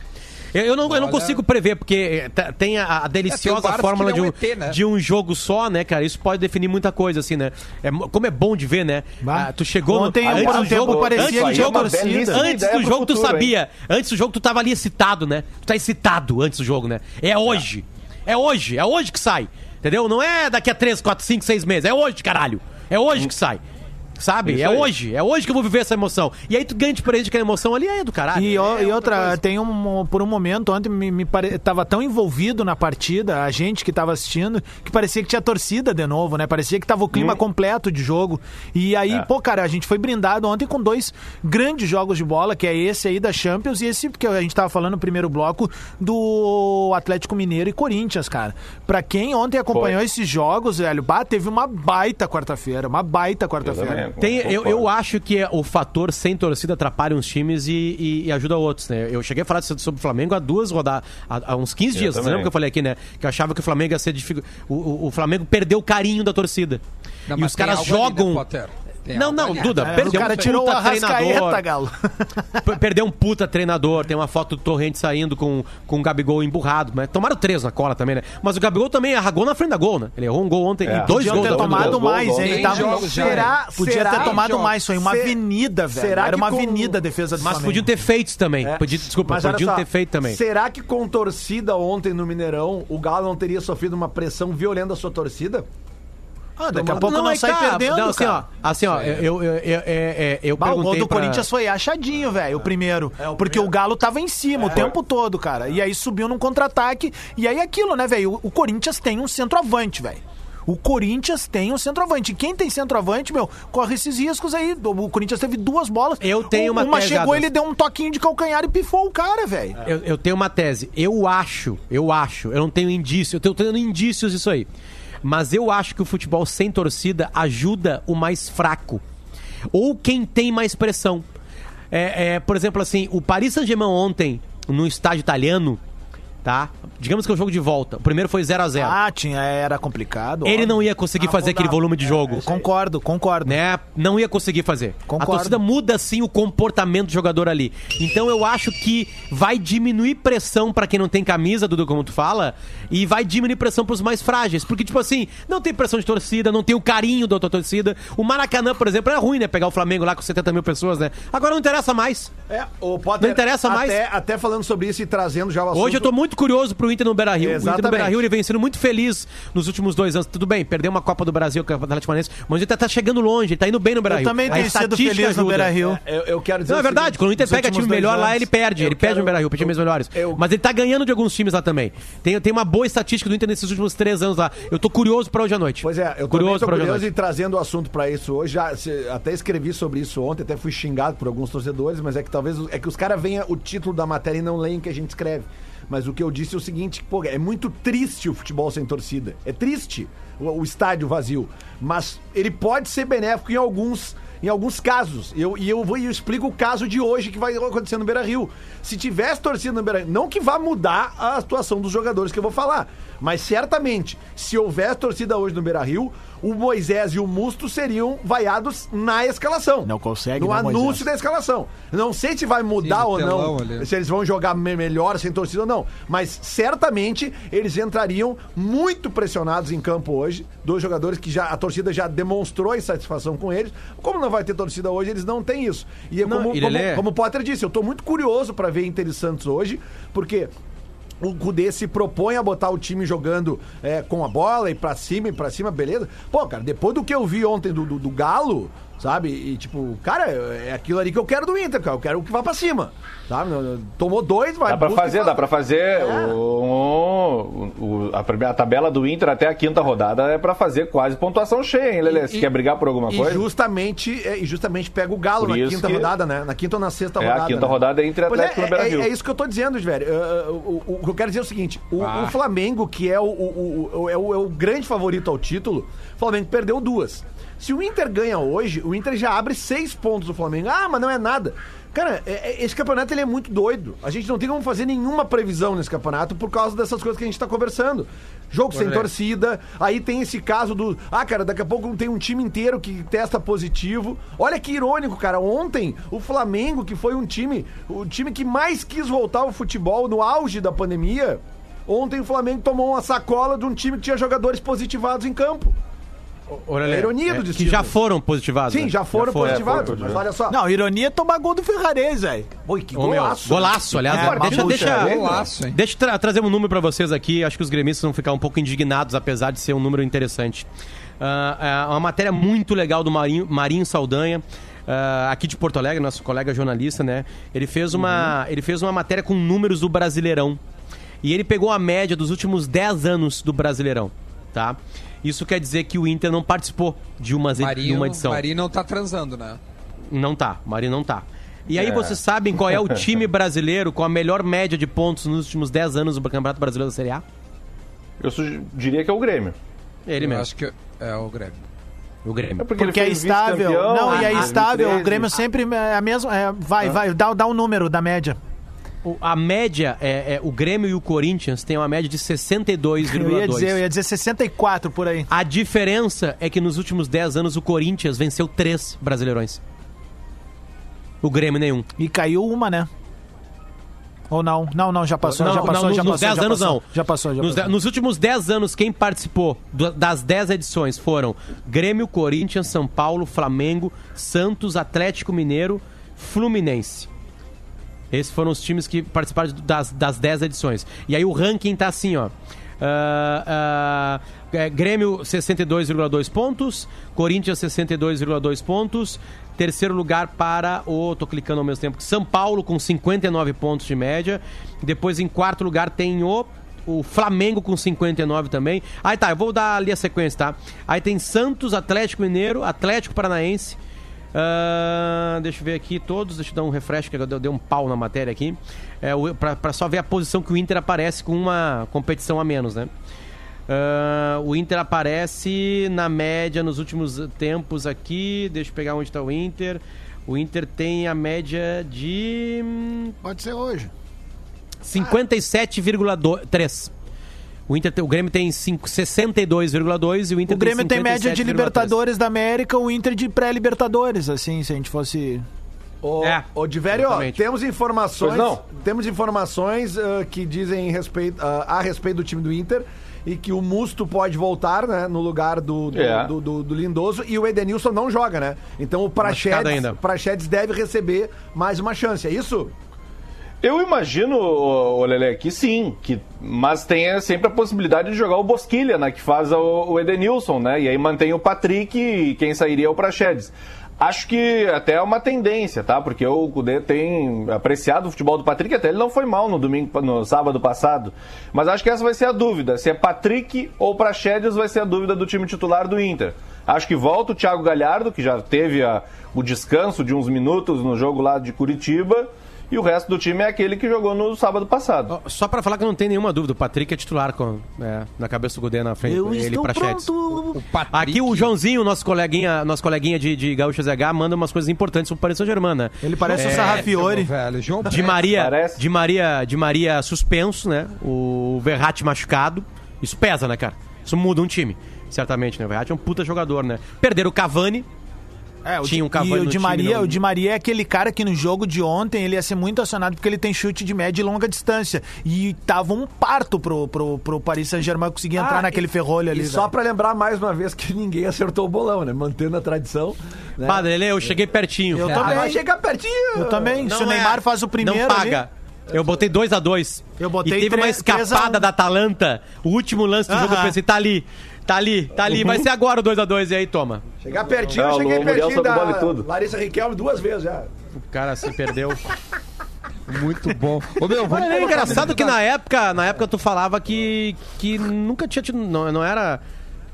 Eu, eu não, eu não Olha- consigo prever, porque eh, tem a, a deliciosa Barça fórmula que de um, ET, né? de um jogo só, né, cara? Isso pode definir muita coisa, assim, né? É, mo- como é bom de ver, né? Ah, tu chegou no- Ontem, antes por um do tempo, jogo, parecia antes jogo, antes do jogo tu futuro, sabia. Antes do jogo tu tava ali excitado, né? Tu tá excitado antes do jogo, né? É hoje. É hoje. É hoje que sai. Entendeu? Não é daqui a 3, 4, 5, 6 meses. É hoje, caralho. É hoje que sai. Sabe? É hoje. É hoje que eu vou viver essa emoção. E aí tu ganha de presente aquela emoção ali, é do caralho. E, o- É e outra, coisa. tem um. Por um momento, ontem me, me pare... tava tão envolvido na partida, a gente que tava assistindo, que parecia que tinha torcida de novo, né? Parecia que tava o clima completo de jogo. E aí, É. pô, cara, a gente foi brindado ontem com dois grandes jogos de bola, que é esse aí da Champions e esse que a gente tava falando no primeiro bloco do Atlético Mineiro e Corinthians, cara. Pra quem ontem acompanhou Foi. esses jogos, velho, bah, teve uma baita quarta-feira, uma baita quarta-feira. Tem, eu, eu acho que o fator sem torcida atrapalha uns times e, e- e ajuda outros, né? Eu cheguei a falar sobre o Flamengo há duas rodadas, há, há uns 15 Eu dias. Lembra que eu falei aqui, né? Que eu achava que o Flamengo ia ser dificu... o, o, o Flamengo perdeu o carinho da torcida. Não, e os caras algo ali, né, jogam. Tem não, não. Duda, É, perdeu o cara um tirou puta treinador. Galo. Perdeu um puta treinador, tem uma foto do Torrente saindo com, com o Gabigol emburrado. Mas tomaram três na cola também, né? Mas o Gabigol também arragou na frente da gol, né? Ele errou um gol ontem É. e dois Podiam gols ter tomado gol. mais, gol, hein? Tava- jogos Será? Podia será? ter tomado jogos. mais, foi uma Se- avenida, velho. será Era uma com- avenida a defesa do Mas Flamengo. podiam ter feito também. É. Podia, desculpa, Mas podiam só, ter feito também. Será que com torcida ontem no Mineirão, o Galo não teria sofrido uma pressão violenta da sua torcida? Ah, daqui a pouco não, aí sai tá, perdendo, não, assim, ó, cara. assim, ó, eu, eu, eu, eu, eu, eu Bah, o gol do pra- Corinthians foi achadinho, velho, o primeiro. porque o Galo tava em cima o tempo todo, cara. E aí subiu num contra-ataque. E aí aquilo, né, velho? O, Corinthians tem um centroavante, velho. O Corinthians tem um centroavante. Quem tem centroavante, meu, corre esses riscos aí. O Corinthians teve duas bolas. Eu tenho uma Uma tese, chegou, Adams. ele deu um toquinho de calcanhar e pifou o cara, velho. Eu, eu tenho uma tese. Eu acho, eu acho, eu não tenho indício, eu tenho tendo indícios disso aí. Mas eu acho que o futebol sem torcida ajuda o mais fraco. Ou quem tem mais pressão. É, é, por exemplo, assim, o Paris Saint-Germain ontem, no estádio italiano, tá? Digamos que é o jogo de volta. O primeiro foi 0 a 0 Ah, tinha, era complicado. Ele óbvio. não ia conseguir fazer aquele volume de jogo. Concordo, concordo. né? Não ia conseguir fazer. A Concordo. torcida muda sim o comportamento do jogador ali. Então eu acho que vai diminuir pressão pra quem não tem camisa, Dudu, como tu fala, e vai diminuir pressão pros mais frágeis, porque tipo assim, não tem pressão de torcida, não tem o carinho da outra torcida. O Maracanã, por exemplo, é ruim, né? Pegar o Flamengo lá com 70 mil pessoas, né? Agora não interessa mais. É, o Potter, Não interessa mais. Até, até falando sobre isso e trazendo já o assunto. Hoje eu tô muito curioso pro Inter no Beira-Rio. O Inter no. Beira-Rio ele vem sendo muito feliz nos últimos dois anos. Tudo bem, perdeu uma Copa do Brasil com o Atlético Paranaense, mas o Inter tá chegando longe, ele tá indo bem no Eu Beira-Rio. também A tenho sido feliz no ajuda. Beira-Rio. Eu, eu quero dizer Não, é verdade. seguinte, Quando o Inter pega time melhor lá, anos, ele perde. eu Ele perde quero- no Beira-Rio, times melhores. eu- Mas ele tá ganhando de alguns times lá também. Tem, tem uma boa estatística do Inter nesses últimos três anos lá. Eu tô curioso pra hoje à noite. Pois é, eu curioso tô pra hoje à curioso noite. e trazendo o assunto pra isso hoje. Já, se- até escrevi sobre isso ontem, até fui xingado por alguns torcedores, mas é que talvez é que os caras venham o título da matéria e não leem o que a gente escreve. Mas o que eu disse é o seguinte, pô, é muito triste o futebol sem torcida. É triste o, o estádio vazio, mas ele pode ser benéfico em alguns em alguns casos. Eu, e eu vou eu explico o caso de hoje que vai acontecer no Beira-Rio. Se tivesse torcida no Beira-Rio, não que vá mudar a atuação dos jogadores que eu vou falar, mas certamente, se houvesse torcida hoje no Beira-Rio, o Moisés e o Musto seriam vaiados na escalação. Não consegue, No né, anúncio Moisés? da escalação. Não sei se vai mudar Sim, ou não, ali. se eles vão jogar me- melhor sem torcida ou não, mas certamente eles entrariam muito pressionados em campo hoje, dois jogadores que já a torcida já demonstrou insatisfação com eles. Como não vai ter torcida hoje, eles não têm isso. E é Não, como, como, Lelê- como o Potter disse, eu tô muito curioso pra ver Inter e Santos hoje, porque o Cudê se propõe a botar o time jogando é, com a bola e pra cima e pra cima, beleza. Pô, cara, depois do que eu vi ontem do, do, do Galo, sabe? E tipo, cara, é aquilo ali que eu quero do Inter, cara. Eu quero que vá pra cima, sabe? Tomou dois, vai Dá pra e fazer, dá pra fazer. É. O, o- a, primeira, a tabela do Inter até a quinta rodada é pra fazer quase pontuação cheia, hein, Lelê? Você E- quer brigar por alguma E coisa? justamente, é, e justamente pega o Galo Por na quinta que- rodada, né? Na quinta ou na sexta É, a rodada. quinta né? rodada é Inter e Pois é, Atlético no é, Beira-Rio. é isso que eu tô dizendo, velho. Uh, uh, o, o- o que eu quero dizer é o seguinte: o, Ah. o Flamengo, que é o, o- o- é, o, é o grande favorito ao título, o Flamengo perdeu duas. Se o Inter ganha hoje, o Inter já abre seis pontos do Flamengo. Ah, mas não é nada. Cara, é- é- esse campeonato ele é muito doido. A gente não tem como fazer nenhuma previsão nesse campeonato por causa dessas coisas que a gente tá conversando. Jogo sem torcida, aí tem esse caso do. Ah, cara, daqui a pouco tem um time inteiro que testa positivo. Olha que irônico, cara. Ontem, o Flamengo, que foi um time, o time que mais quis voltar ao futebol no auge da pandemia, ontem o Flamengo tomou uma sacola de um time que tinha jogadores positivados em campo. É ironia do que destino. já foram positivados. Sim, né? já foram foram. positivados. foram mas olha só. Não, ironia é tomar gol do Ferrarese, velho. Oi, que Ô, meu, golaço. golaço, aliás. É, deixa, deixa? Golaço, hein? deixa eu tra- trazer um número pra vocês aqui. Acho que os gremistas vão ficar um pouco indignados, apesar de ser um número interessante. É uma matéria muito legal do Marinho, Marinho Saldanha. ah, aqui de Porto Alegre, nosso colega jornalista, né? Ele fez uma, ele fez uma matéria com números do Brasileirão. E ele pegou a média dos últimos 10 anos do Brasileirão, tá? Isso quer dizer que o Inter não participou de uma, de Marinho, uma edição. Marinho não tá transando, né? Não tá, o Marinho não tá. E aí É. vocês sabem qual é o time brasileiro com a melhor média de pontos nos últimos 10 anos do Campeonato Brasileiro da Série A? Eu diria que é o Grêmio. Ele Eu mesmo, acho que é o Grêmio. o Grêmio. porque, Porque ele é estável. Não, e é estável. O 2013. Grêmio sempre é a mesma. é, vai, vai, dá, dá um número da média. A média, é, é, o Grêmio e o Corinthians têm uma média de Eu ia dizer, eu 62,2. ia dizer 64 por aí. A diferença é que nos últimos 10 anos o Corinthians venceu três brasileirões. O Grêmio nenhum. E caiu uma, né? Ou não? Não, não, já passou, Não, já não, passou, nos, já nos passou. 10 já anos passou, não. Já passou, já nos, passou. nos últimos 10 anos, quem participou das 10 edições foram Grêmio, Corinthians, São Paulo, Flamengo, Santos, Atlético Mineiro, Fluminense. Esses foram os times que participaram das, das 10 edições. E aí o ranking tá assim, ó. Ah, é, Grêmio 62,2 pontos, Corinthians 62,2 pontos, terceiro lugar para o, tô clicando ao mesmo tempo, São Paulo com 59 pontos de média, depois em quarto lugar tem o o Flamengo com 59 também. Aí tá, eu vou dar ali a sequência, tá? Aí tem Santos, Atlético Mineiro, Atlético Paranaense, ah, deixa eu ver aqui todos, deixa eu dar um refresh, que eu dei um pau na matéria aqui. É, pra só ver a posição que o Inter aparece com uma competição a menos, né? Ah, o Inter aparece na média nos últimos tempos aqui. Deixa eu pegar onde está o Inter. O Inter tem a média de hum, Pode ser hoje. 57,3. O Inter, tem- o Grêmio tem cinco- 62,2 e o Inter O Grêmio tem média de 57,3. Libertadores da América, o Inter de pré-Libertadores, assim, se a gente fosse. Ô, É, ô Diverio, temos informações, temos informações ah, que dizem respeito, ah, a respeito do time do Inter e que o Musto pode voltar, né, no lugar do, do, É. do- do- do Lindoso e o Edenilson não joga, né? Então o Praxedes, ainda. Praxedes deve receber mais uma chance, é isso? Eu imagino, Lelê, que sim, que, mas tem sempre a possibilidade de jogar o Bosquilha, né? Que faz o, o Edenilson, né? E aí mantém o Patrick e quem sairia é o Praxedes. Acho que até é uma tendência, tá? Porque o Cudê tem apreciado o futebol do Patrick, até ele não foi mal no domingo, no sábado passado. Mas acho que essa vai ser a dúvida. Se é Patrick ou Praxedes vai ser a dúvida do time titular do Inter. Acho que volta o Thiago Galhardo, que já teve a- o descanso de uns minutos no jogo lá de Curitiba. E o resto do time é aquele que jogou no sábado passado. Só pra falar que não tem nenhuma dúvida, o Patrick é titular com, é, na cabeça do Godê na frente. ele pra Chetes. O Patrick, Aqui o Joãozinho, nosso coleguinha, nosso coleguinha de, de Gaúcho ZH, manda umas coisas importantes sobre o Paris Saint-Germain, né? Ele parece o meu Sarrafiore. velho, João De Maria, Parece. de Maria, de Maria suspenso, né? O Verratti machucado. Isso pesa, né, cara? Isso muda um time, certamente, né? O Verratti é um puta jogador, né? Perderam o Cavani, É, o Tinha um Cavani e o Di Maria, não- o Di Maria é aquele cara que no jogo de ontem ele ia ser muito acionado porque ele tem chute de média e longa distância. E tava um parto pro, pro, pro Paris Saint-Germain conseguir entrar Ah, naquele e- ferrolho ali. E só velho. pra lembrar mais uma vez que ninguém acertou o bolão, né? Mantendo a tradição. Né? Padre, ele, eu cheguei pertinho. Eu Ah, também. vai chegar pertinho. Eu também. Se o Não é- Neymar faz o primeiro. Não paga. ali- Eu botei 2 a 2 Eu botei E teve uma três- três a escapada um. da Atalanta. O último lance do jogo, eu pensei, tá ali. Tá ali, tá ali. Vai ser agora o 2 a 2 e aí toma. Chegar pertinho, eu cheguei pertinho da. Larissa Riquelme duas vezes já. O cara se perdeu. Muito bom. Ô, meu, vamos é engraçado que na época, na época tu falava que, que nunca tinha tido. Não, não era.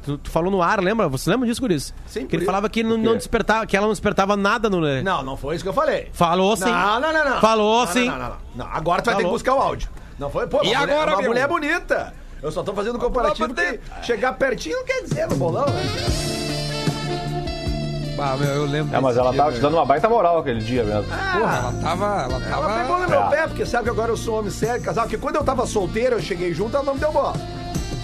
Tu, tu falou no ar, lembra? Você lembra disso, Guris? Sim, Que ele falava que não, não despertava, que ela não despertava nada no. Não, não foi isso que eu falei. Falou sim. Não, não, não, não. Falou Não, sim. Não, não, não, não. Agora tu vai ter que buscar o áudio. Não foi, pô, E uma mulher- agora, uma meu? mulher bonita. Eu só tô fazendo um comparativo que chegar pertinho não quer dizer no bolão, né? Ah, meu, eu lembro É, mas desse ela dia, tava te meu. dando uma baita moral aquele dia mesmo. Porra, ela tava. Ela Ela pegou tava. no meu pé, porque sabe que agora eu sou homem sério, casal. Porque quando eu tava solteiro, eu cheguei junto, ela não me deu bola.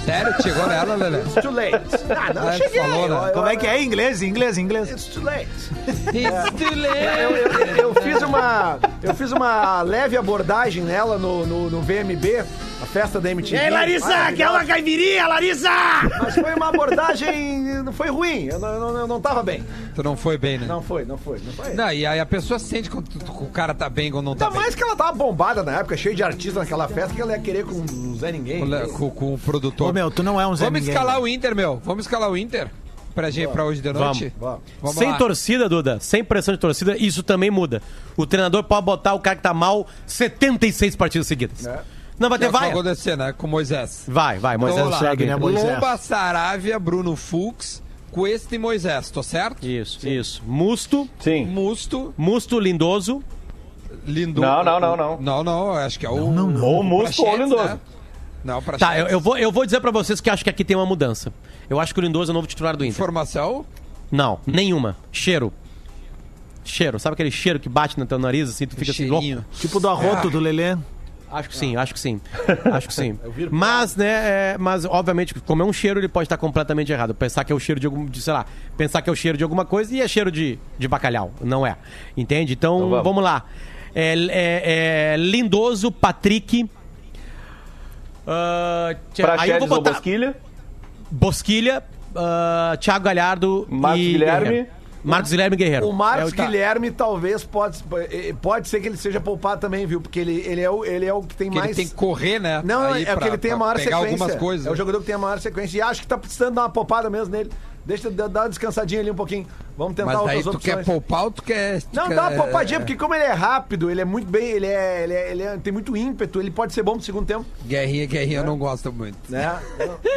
Sério, chegou nela, Lelé? It's too late. Ah, não, eu É, cheguei. falou, né? Eu- Como é que é em inglês? Em inglês, em inglês. It's too late. It's too late. Eu, eu- eu- eu fiz uma, eu fiz uma leve abordagem nela no, no, no VMB, a festa da MTV. Maravilhosa. caipirinha, Larissa! Mas foi uma abordagem, não foi ruim, eu não, eu não, eu não tava bem. Tu não foi bem, né? Não foi, não foi, não foi. Não, e aí a pessoa sente quando tu- o cara tá bem ou não tá Ainda bem. mais que ela tava bombada na época, cheio de artistas naquela festa, que ela ia querer com o Zé Ninguém. Com, com o produtor. Ô, meu, tu não é um Zé Vamos Ninguém, escalar né? o Inter, meu. Vamos escalar o Inter pra, gente, pra hoje de noite? Vamos. Vamos sem lá. torcida, Duda, sem pressão de torcida, isso também muda. O treinador pode botar o cara que tá mal 76 partidas seguidas. É. Não vai é ter o que vai. vai acontecer, né? Com Moisés. Vai, vai, Moisés Então, vamos lá. segue, né, Moisés? Lomba, Saravia, Bruno Fux, Cuesta e Moisés, tô certo? Isso, isso. Musto, Sim. Musto, Musto Lindoso. Lindo. Não, não, não, não. Não, não, acho que é o. Ou o Musto ou o Prachetes, Lindoso. né? Não, pra Tá, eu, eu vou, eu vou dizer pra vocês que acho que aqui tem uma mudança. Eu acho que o Lindoso é o novo titular do Inter. Informação. Não, nenhuma. Cheiro. Cheiro. Sabe aquele cheiro que bate no teu nariz assim, tu fica assim Cheirinho. louco? Tipo do arroto do Lelê. Acho que sim, acho que sim. Acho que sim. Mas, né, é, mas obviamente, como é um cheiro, ele pode estar completamente errado. Pensar que é o cheiro de algum, de, sei lá, pensar que é o cheiro de alguma coisa e é cheiro de, de bacalhau. Não é. Entende? Então, Então vamos. vamos. lá. É, é- é Lindoso, Patrick. tia- aí eu vou ou botar Bosquilha. Bosquilha, ah, Thiago Galhardo Marcos e Guilherme. Marcos Guilherme Guerreiro. O Marcos É o- tá. Guilherme talvez pode, eh, pode ser que ele seja poupado também, viu? Porque ele, ele, é, o, ele é o que tem Que mais. ele tem que correr, né? Não, é porque pra- ele tem a maior pegar sequência. algumas coisas. É o jogador que tem a maior sequência. E acho que tá precisando dar uma poupada mesmo nele. Deixa eu dar uma descansadinha ali um pouquinho. Vamos tentar Mas daí outras tu opções. quer poupar ou tu quer. tu Não, quer- dá uma poupadinha, porque como ele é rápido, ele é muito bem, ele é, ele é- ele é- tem muito ímpeto, ele pode ser bom pro segundo tempo, Guerrinha, guerrinha, eu não gosto muito. né?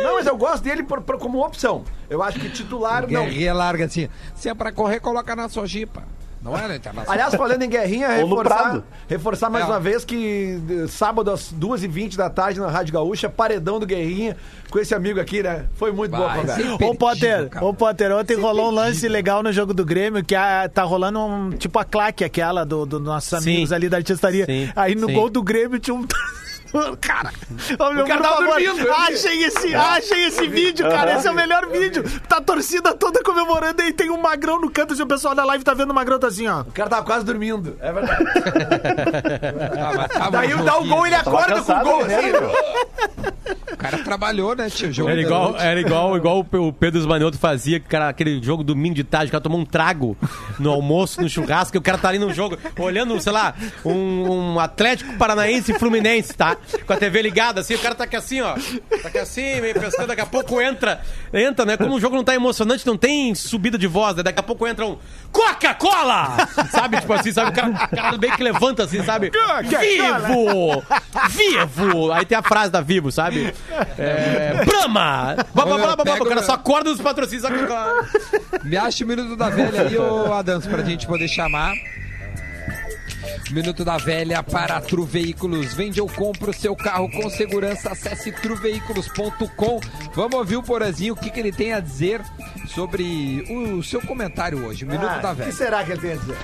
não, mas eu gosto dele por- por- como opção. Eu acho que titular não. Guerrinha larga assim. Se é pra correr, coloca na Sojipa. Não é na internacional. Aliás, falando em guerrinha, reforçar, reforçar mais É. uma vez que eh, sábado às 2h20 da tarde na Rádio Gaúcha, paredão do Guerrinha com esse amigo aqui, né? Foi muito boa conversa. sim. Ô Potter, ô Potter, ontem Sem rolou um lance legal no jogo do Grêmio, que a- tá rolando um tipo a claque aquela do, do nossos Sim. amigos ali da artistaria. Sim, Aí no sim. gol do Grêmio tinha um, Cara, ô, meu, O cara tava dormindo, achem esse, achem esse vídeo, cara. Esse é o melhor vídeo. Tá a torcida toda comemorando e tem um magrão no canto. Se o pessoal da live tá vendo o magrão, tá assim, ó. O cara tava quase dormindo. É verdade. Ah, Daí dá o gol, ele acorda com o cansado, gol né, assim. meu? O cara trabalhou, né, tio? Jogo Era igual, era igual, igual o Pe- o Pedro Esmanioto fazia, que cara, aquele jogo domingo de tarde, o cara tomou um trago no almoço, no churrasco, e o cara tá ali no jogo, olhando, sei lá, um, um Atlético Paranaense e Fluminense, tá? Com a TV ligada, assim, o cara tá aqui assim, ó. Tá aqui assim, meio pescando, daqui a pouco entra, entra, né? Como o jogo não tá emocionante, não tem subida de voz, né? Daqui a pouco entra um Coca-Cola! Sabe, tipo assim, sabe? O cara, o cara bem que levanta assim, sabe? Vivo! Vivo! Aí tem a frase da Vivo, sabe? É, Brahma! Blá, blá, blá, blá, blá. O cara só acorda dos patrocínios. sabe? Me acha o Minuto da Velha aí, ô Adams, pra gente poder chamar. Minuto da Velha para Tru Veículos. Vende ou compra o seu carro com segurança. Acesse truveículos.com. Vamos ouvir o Porazinho, o que, que ele tem a dizer sobre o seu comentário hoje. Minuto Ah, da O que Velha. será que ele tem a dizer?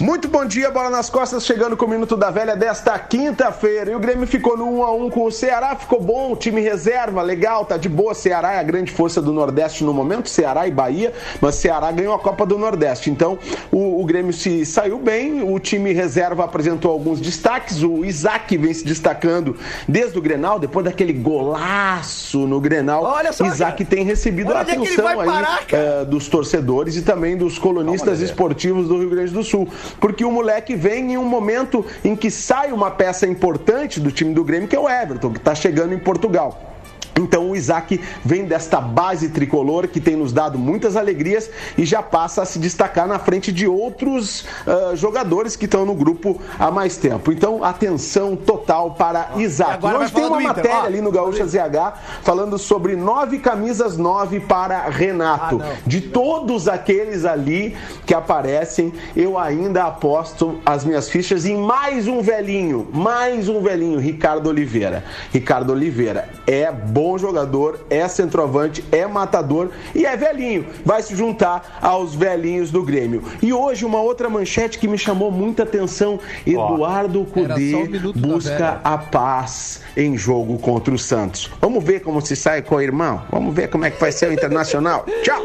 Muito bom dia, bola nas costas, chegando com o Minuto da Velha desta quinta-feira. E o Grêmio ficou no 1 a 1 com o Ceará, ficou bom, time reserva, legal, tá de boa. Ceará é a grande força do Nordeste no momento, Ceará e Bahia, mas Ceará ganhou a Copa do Nordeste. Então, o, o Grêmio se saiu bem, o time reserva apresentou alguns destaques. O Isaac vem se destacando desde o Grenal, depois daquele golaço no Grenal. Olha só, Isaac cara. tem recebido a é atenção aí parar, cara. eh, dos torcedores e também dos colunistas esportivos do Rio Grande do Sul. Porque o moleque vem em um momento em que sai uma peça importante do time do Grêmio, que é o Everton, que está chegando em Portugal. Então o Isaac vem desta base tricolor que tem nos dado muitas alegrias e já passa a se destacar na frente de outros ah, jogadores que estão no grupo há mais tempo. Então, atenção total para Isaac. Hoje tem uma matéria ali no Gaúcha ZH falando sobre nove camisas nove para Renato. Ah, de todos aqueles ali que aparecem, eu ainda aposto as minhas fichas em mais um velhinho, mais um velhinho, Ricardo Oliveira. Ricardo Oliveira é bom jogador, é centroavante, é matador e é velhinho. Vai se juntar aos velhinhos do Grêmio. E hoje uma outra manchete que me chamou muita atenção, Eduardo Cudê velha. busca a paz em jogo contra o Santos. Vamos ver como se sai com o irmão? Vamos ver como é que vai ser o Internacional. Tchau!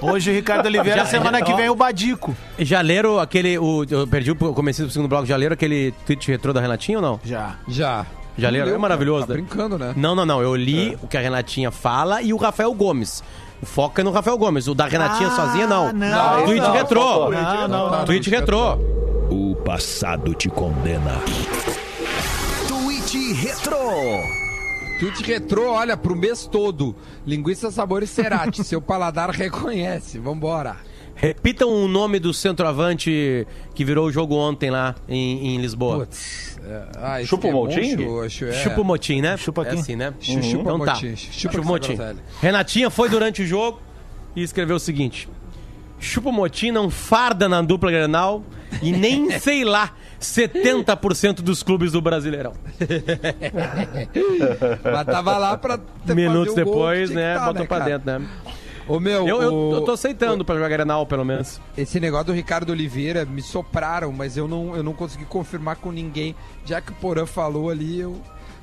Hoje o Ricardo Oliveira, semana que vem o Badico. Já leram aquele. O, eu perdi o começo do segundo bloco. Já leram aquele tweet retrô da Renatinha ou não? Já. Já. Já leram? Leu, É maravilhoso, Tá né? brincando, né? Não, não, não. Eu li o que a Renatinha fala e o Rafael Gomes. O foco é no Rafael Gomes. O da Renatinha Ah, sozinha, não. não. Tweet Não, retrô. faltou. Não, não, não. Tweet retrô. O passado te condena. Tweet Retro. Tweet retrô, olha, pro mês todo. Linguiça sabores Cerati. Seu paladar reconhece. Vambora. Repitam o nome do centroavante que virou o jogo ontem lá em, em Lisboa. Putz. É, ah, Chupa é o chu- chu- é. Chupa o motim, né? Chupa É aqui. assim, né? Chu- chupa então tá. motim. Chupa Chupa o motim. Renatinha foi durante o jogo e escreveu o seguinte: Chupa o motim não farda na dupla Grenal e nem, sei lá, 70% dos clubes do Brasileirão. Mas tava lá pra Minutos gol depois, que né? tá, botou pra cara? dentro, né? Ô, meu, Eu, eu, o- eu tô aceitando pra jogar Grenal, pelo menos. Esse negócio do Ricardo Oliveira me sopraram, mas eu não, eu não consegui confirmar com ninguém. Já que o Porã falou ali, eu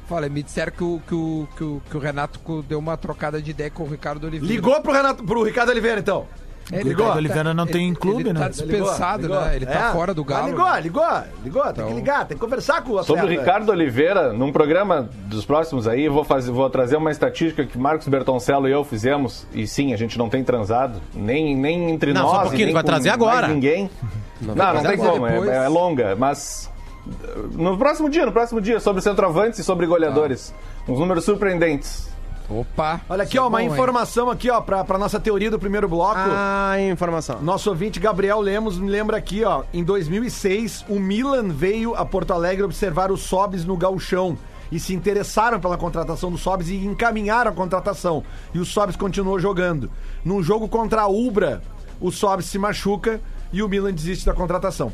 falei, me disseram que o, que o, que o, que o Renato deu uma trocada de ideia com o Ricardo Oliveira. Ligou pro, Renato, pro Ricardo Oliveira, então. Ele Ligou? tá- Oliveira não tem clube, ele né? Tá dispensado, Ligou, né? Ele tá É, fora do Galo. Ligou, né? ligou, ligou. Tem Então- que ligar, tem que conversar com o Sobre o. Ricardo Oliveira, num programa dos próximos aí, eu vou, fazer, vou trazer uma estatística que Marcos Bertoncello e eu fizemos. E sim, a gente não tem transado, nem, nem entre Não, nós. só um pouquinho, nem vai trazer agora. Ninguém. Não, não, trazer tem como, é, é longa, mas. uh, No próximo dia, no próximo dia, sobre centroavantes e sobre goleadores. Uns números surpreendentes. Opa! Olha aqui, é ó, uma bom, hein? informação aqui, ó, pra, pra nossa teoria do primeiro bloco. Ah, informação. Nosso ouvinte Gabriel Lemos me lembra aqui, ó, em 2006, o Milan veio a Porto Alegre observar os Sobs no Gauchão e se interessaram pela contratação dos Sobs e encaminharam a contratação. E o Sobs continuou jogando. Num jogo contra a Ubra, o Sobs se machuca e o Milan desiste da contratação.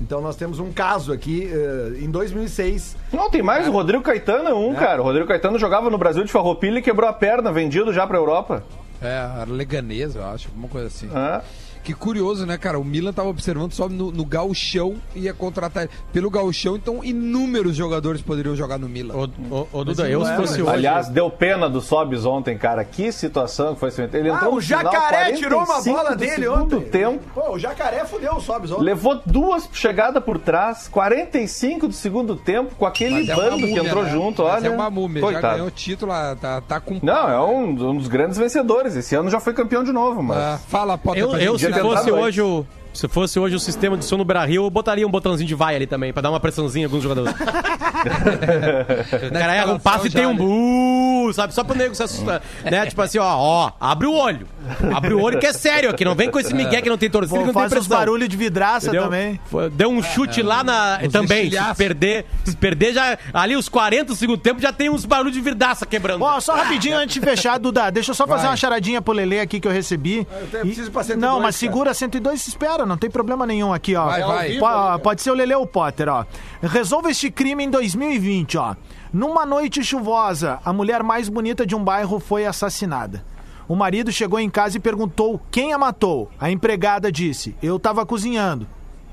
Então nós temos um caso aqui, eh, em 2006, Não, tem mais. O Rodrigo Caetano é um, cara. O Rodrigo Caetano jogava no Brasil de farroupilha e quebrou a perna, vendido já pra Europa. É, era Leganês, eu acho, alguma coisa assim. Ah. Que curioso, né, cara? O Milan tava observando só no, no gauchão e ia contratar pelo gauchão, então inúmeros jogadores poderiam jogar no Milan. Ô, ô, ô, Duda, eu se fosse hoje. Aliás, deu pena do Sobis ontem, cara. Que situação que foi esse Ele entrou Ah, o final, Jacaré tirou uma 45 bola dele segundo ontem. tempo. Pô, o Jacaré fudeu o Sobs ontem. Levou duas chegadas por trás, 45 do segundo tempo, com aquele Mas é bando que múmia, entrou né? junto, Mas olha. É uma múmia, já Coitado. ganhou o título, ah, tá, tá com. Não, é um, um dos grandes vencedores. Esse ano já foi campeão de novo, mas. Ah, fala, Potter, Eu, eu se fosse tentar hoje o. Se fosse hoje o sistema de som no Brasil, eu botaria um botãozinho de vai ali também, pra dar uma pressãozinha em alguns jogadores. o cara erra um passe e tem um bu, sabe? Só pro nego se assustar. Né? Tipo assim, ó, ó, abre o olho. Abre o olho que é sério aqui. Não vem com esse migué que não tem torcida, que Pô, não tem faz uns pressão. barulhos de vidraça Entendeu? também. Deu um chute lá na. Uns também. Se perder, se perder, já. Ali os 40 do segundo tempo já tem uns barulhos de vidraça quebrando. Ó, só rapidinho antes de fechar, Duda, deixa eu só fazer Vai. uma charadinha pro Lele aqui que eu recebi. tenho- E- preciso ir pra 102, Não, mas cara. segura 102 se espera, não tem problema nenhum aqui, ó. Vai, vai. vivo, Po- né, pode ser o Lele ou o Potter, ó. Resolva este crime em 2020, ó. Numa noite chuvosa, a mulher mais bonita de um bairro foi assassinada. O marido chegou em casa e perguntou quem a matou. A empregada disse: Eu tava cozinhando.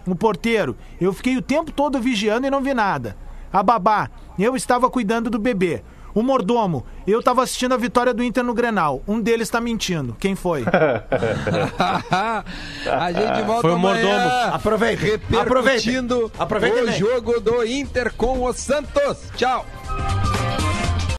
O porteiro: Eu fiquei o tempo todo vigiando e não vi nada. A babá: Eu estava cuidando do bebê. O mordomo: Eu estava assistindo a vitória do Inter no Grenal. Um deles tá mentindo. Quem foi? a gente volta Foi o amanhã, mordomo. Aproveitem. repercutindo Aproveitem. Aproveitem o jogo do Inter com o Santos. Tchau.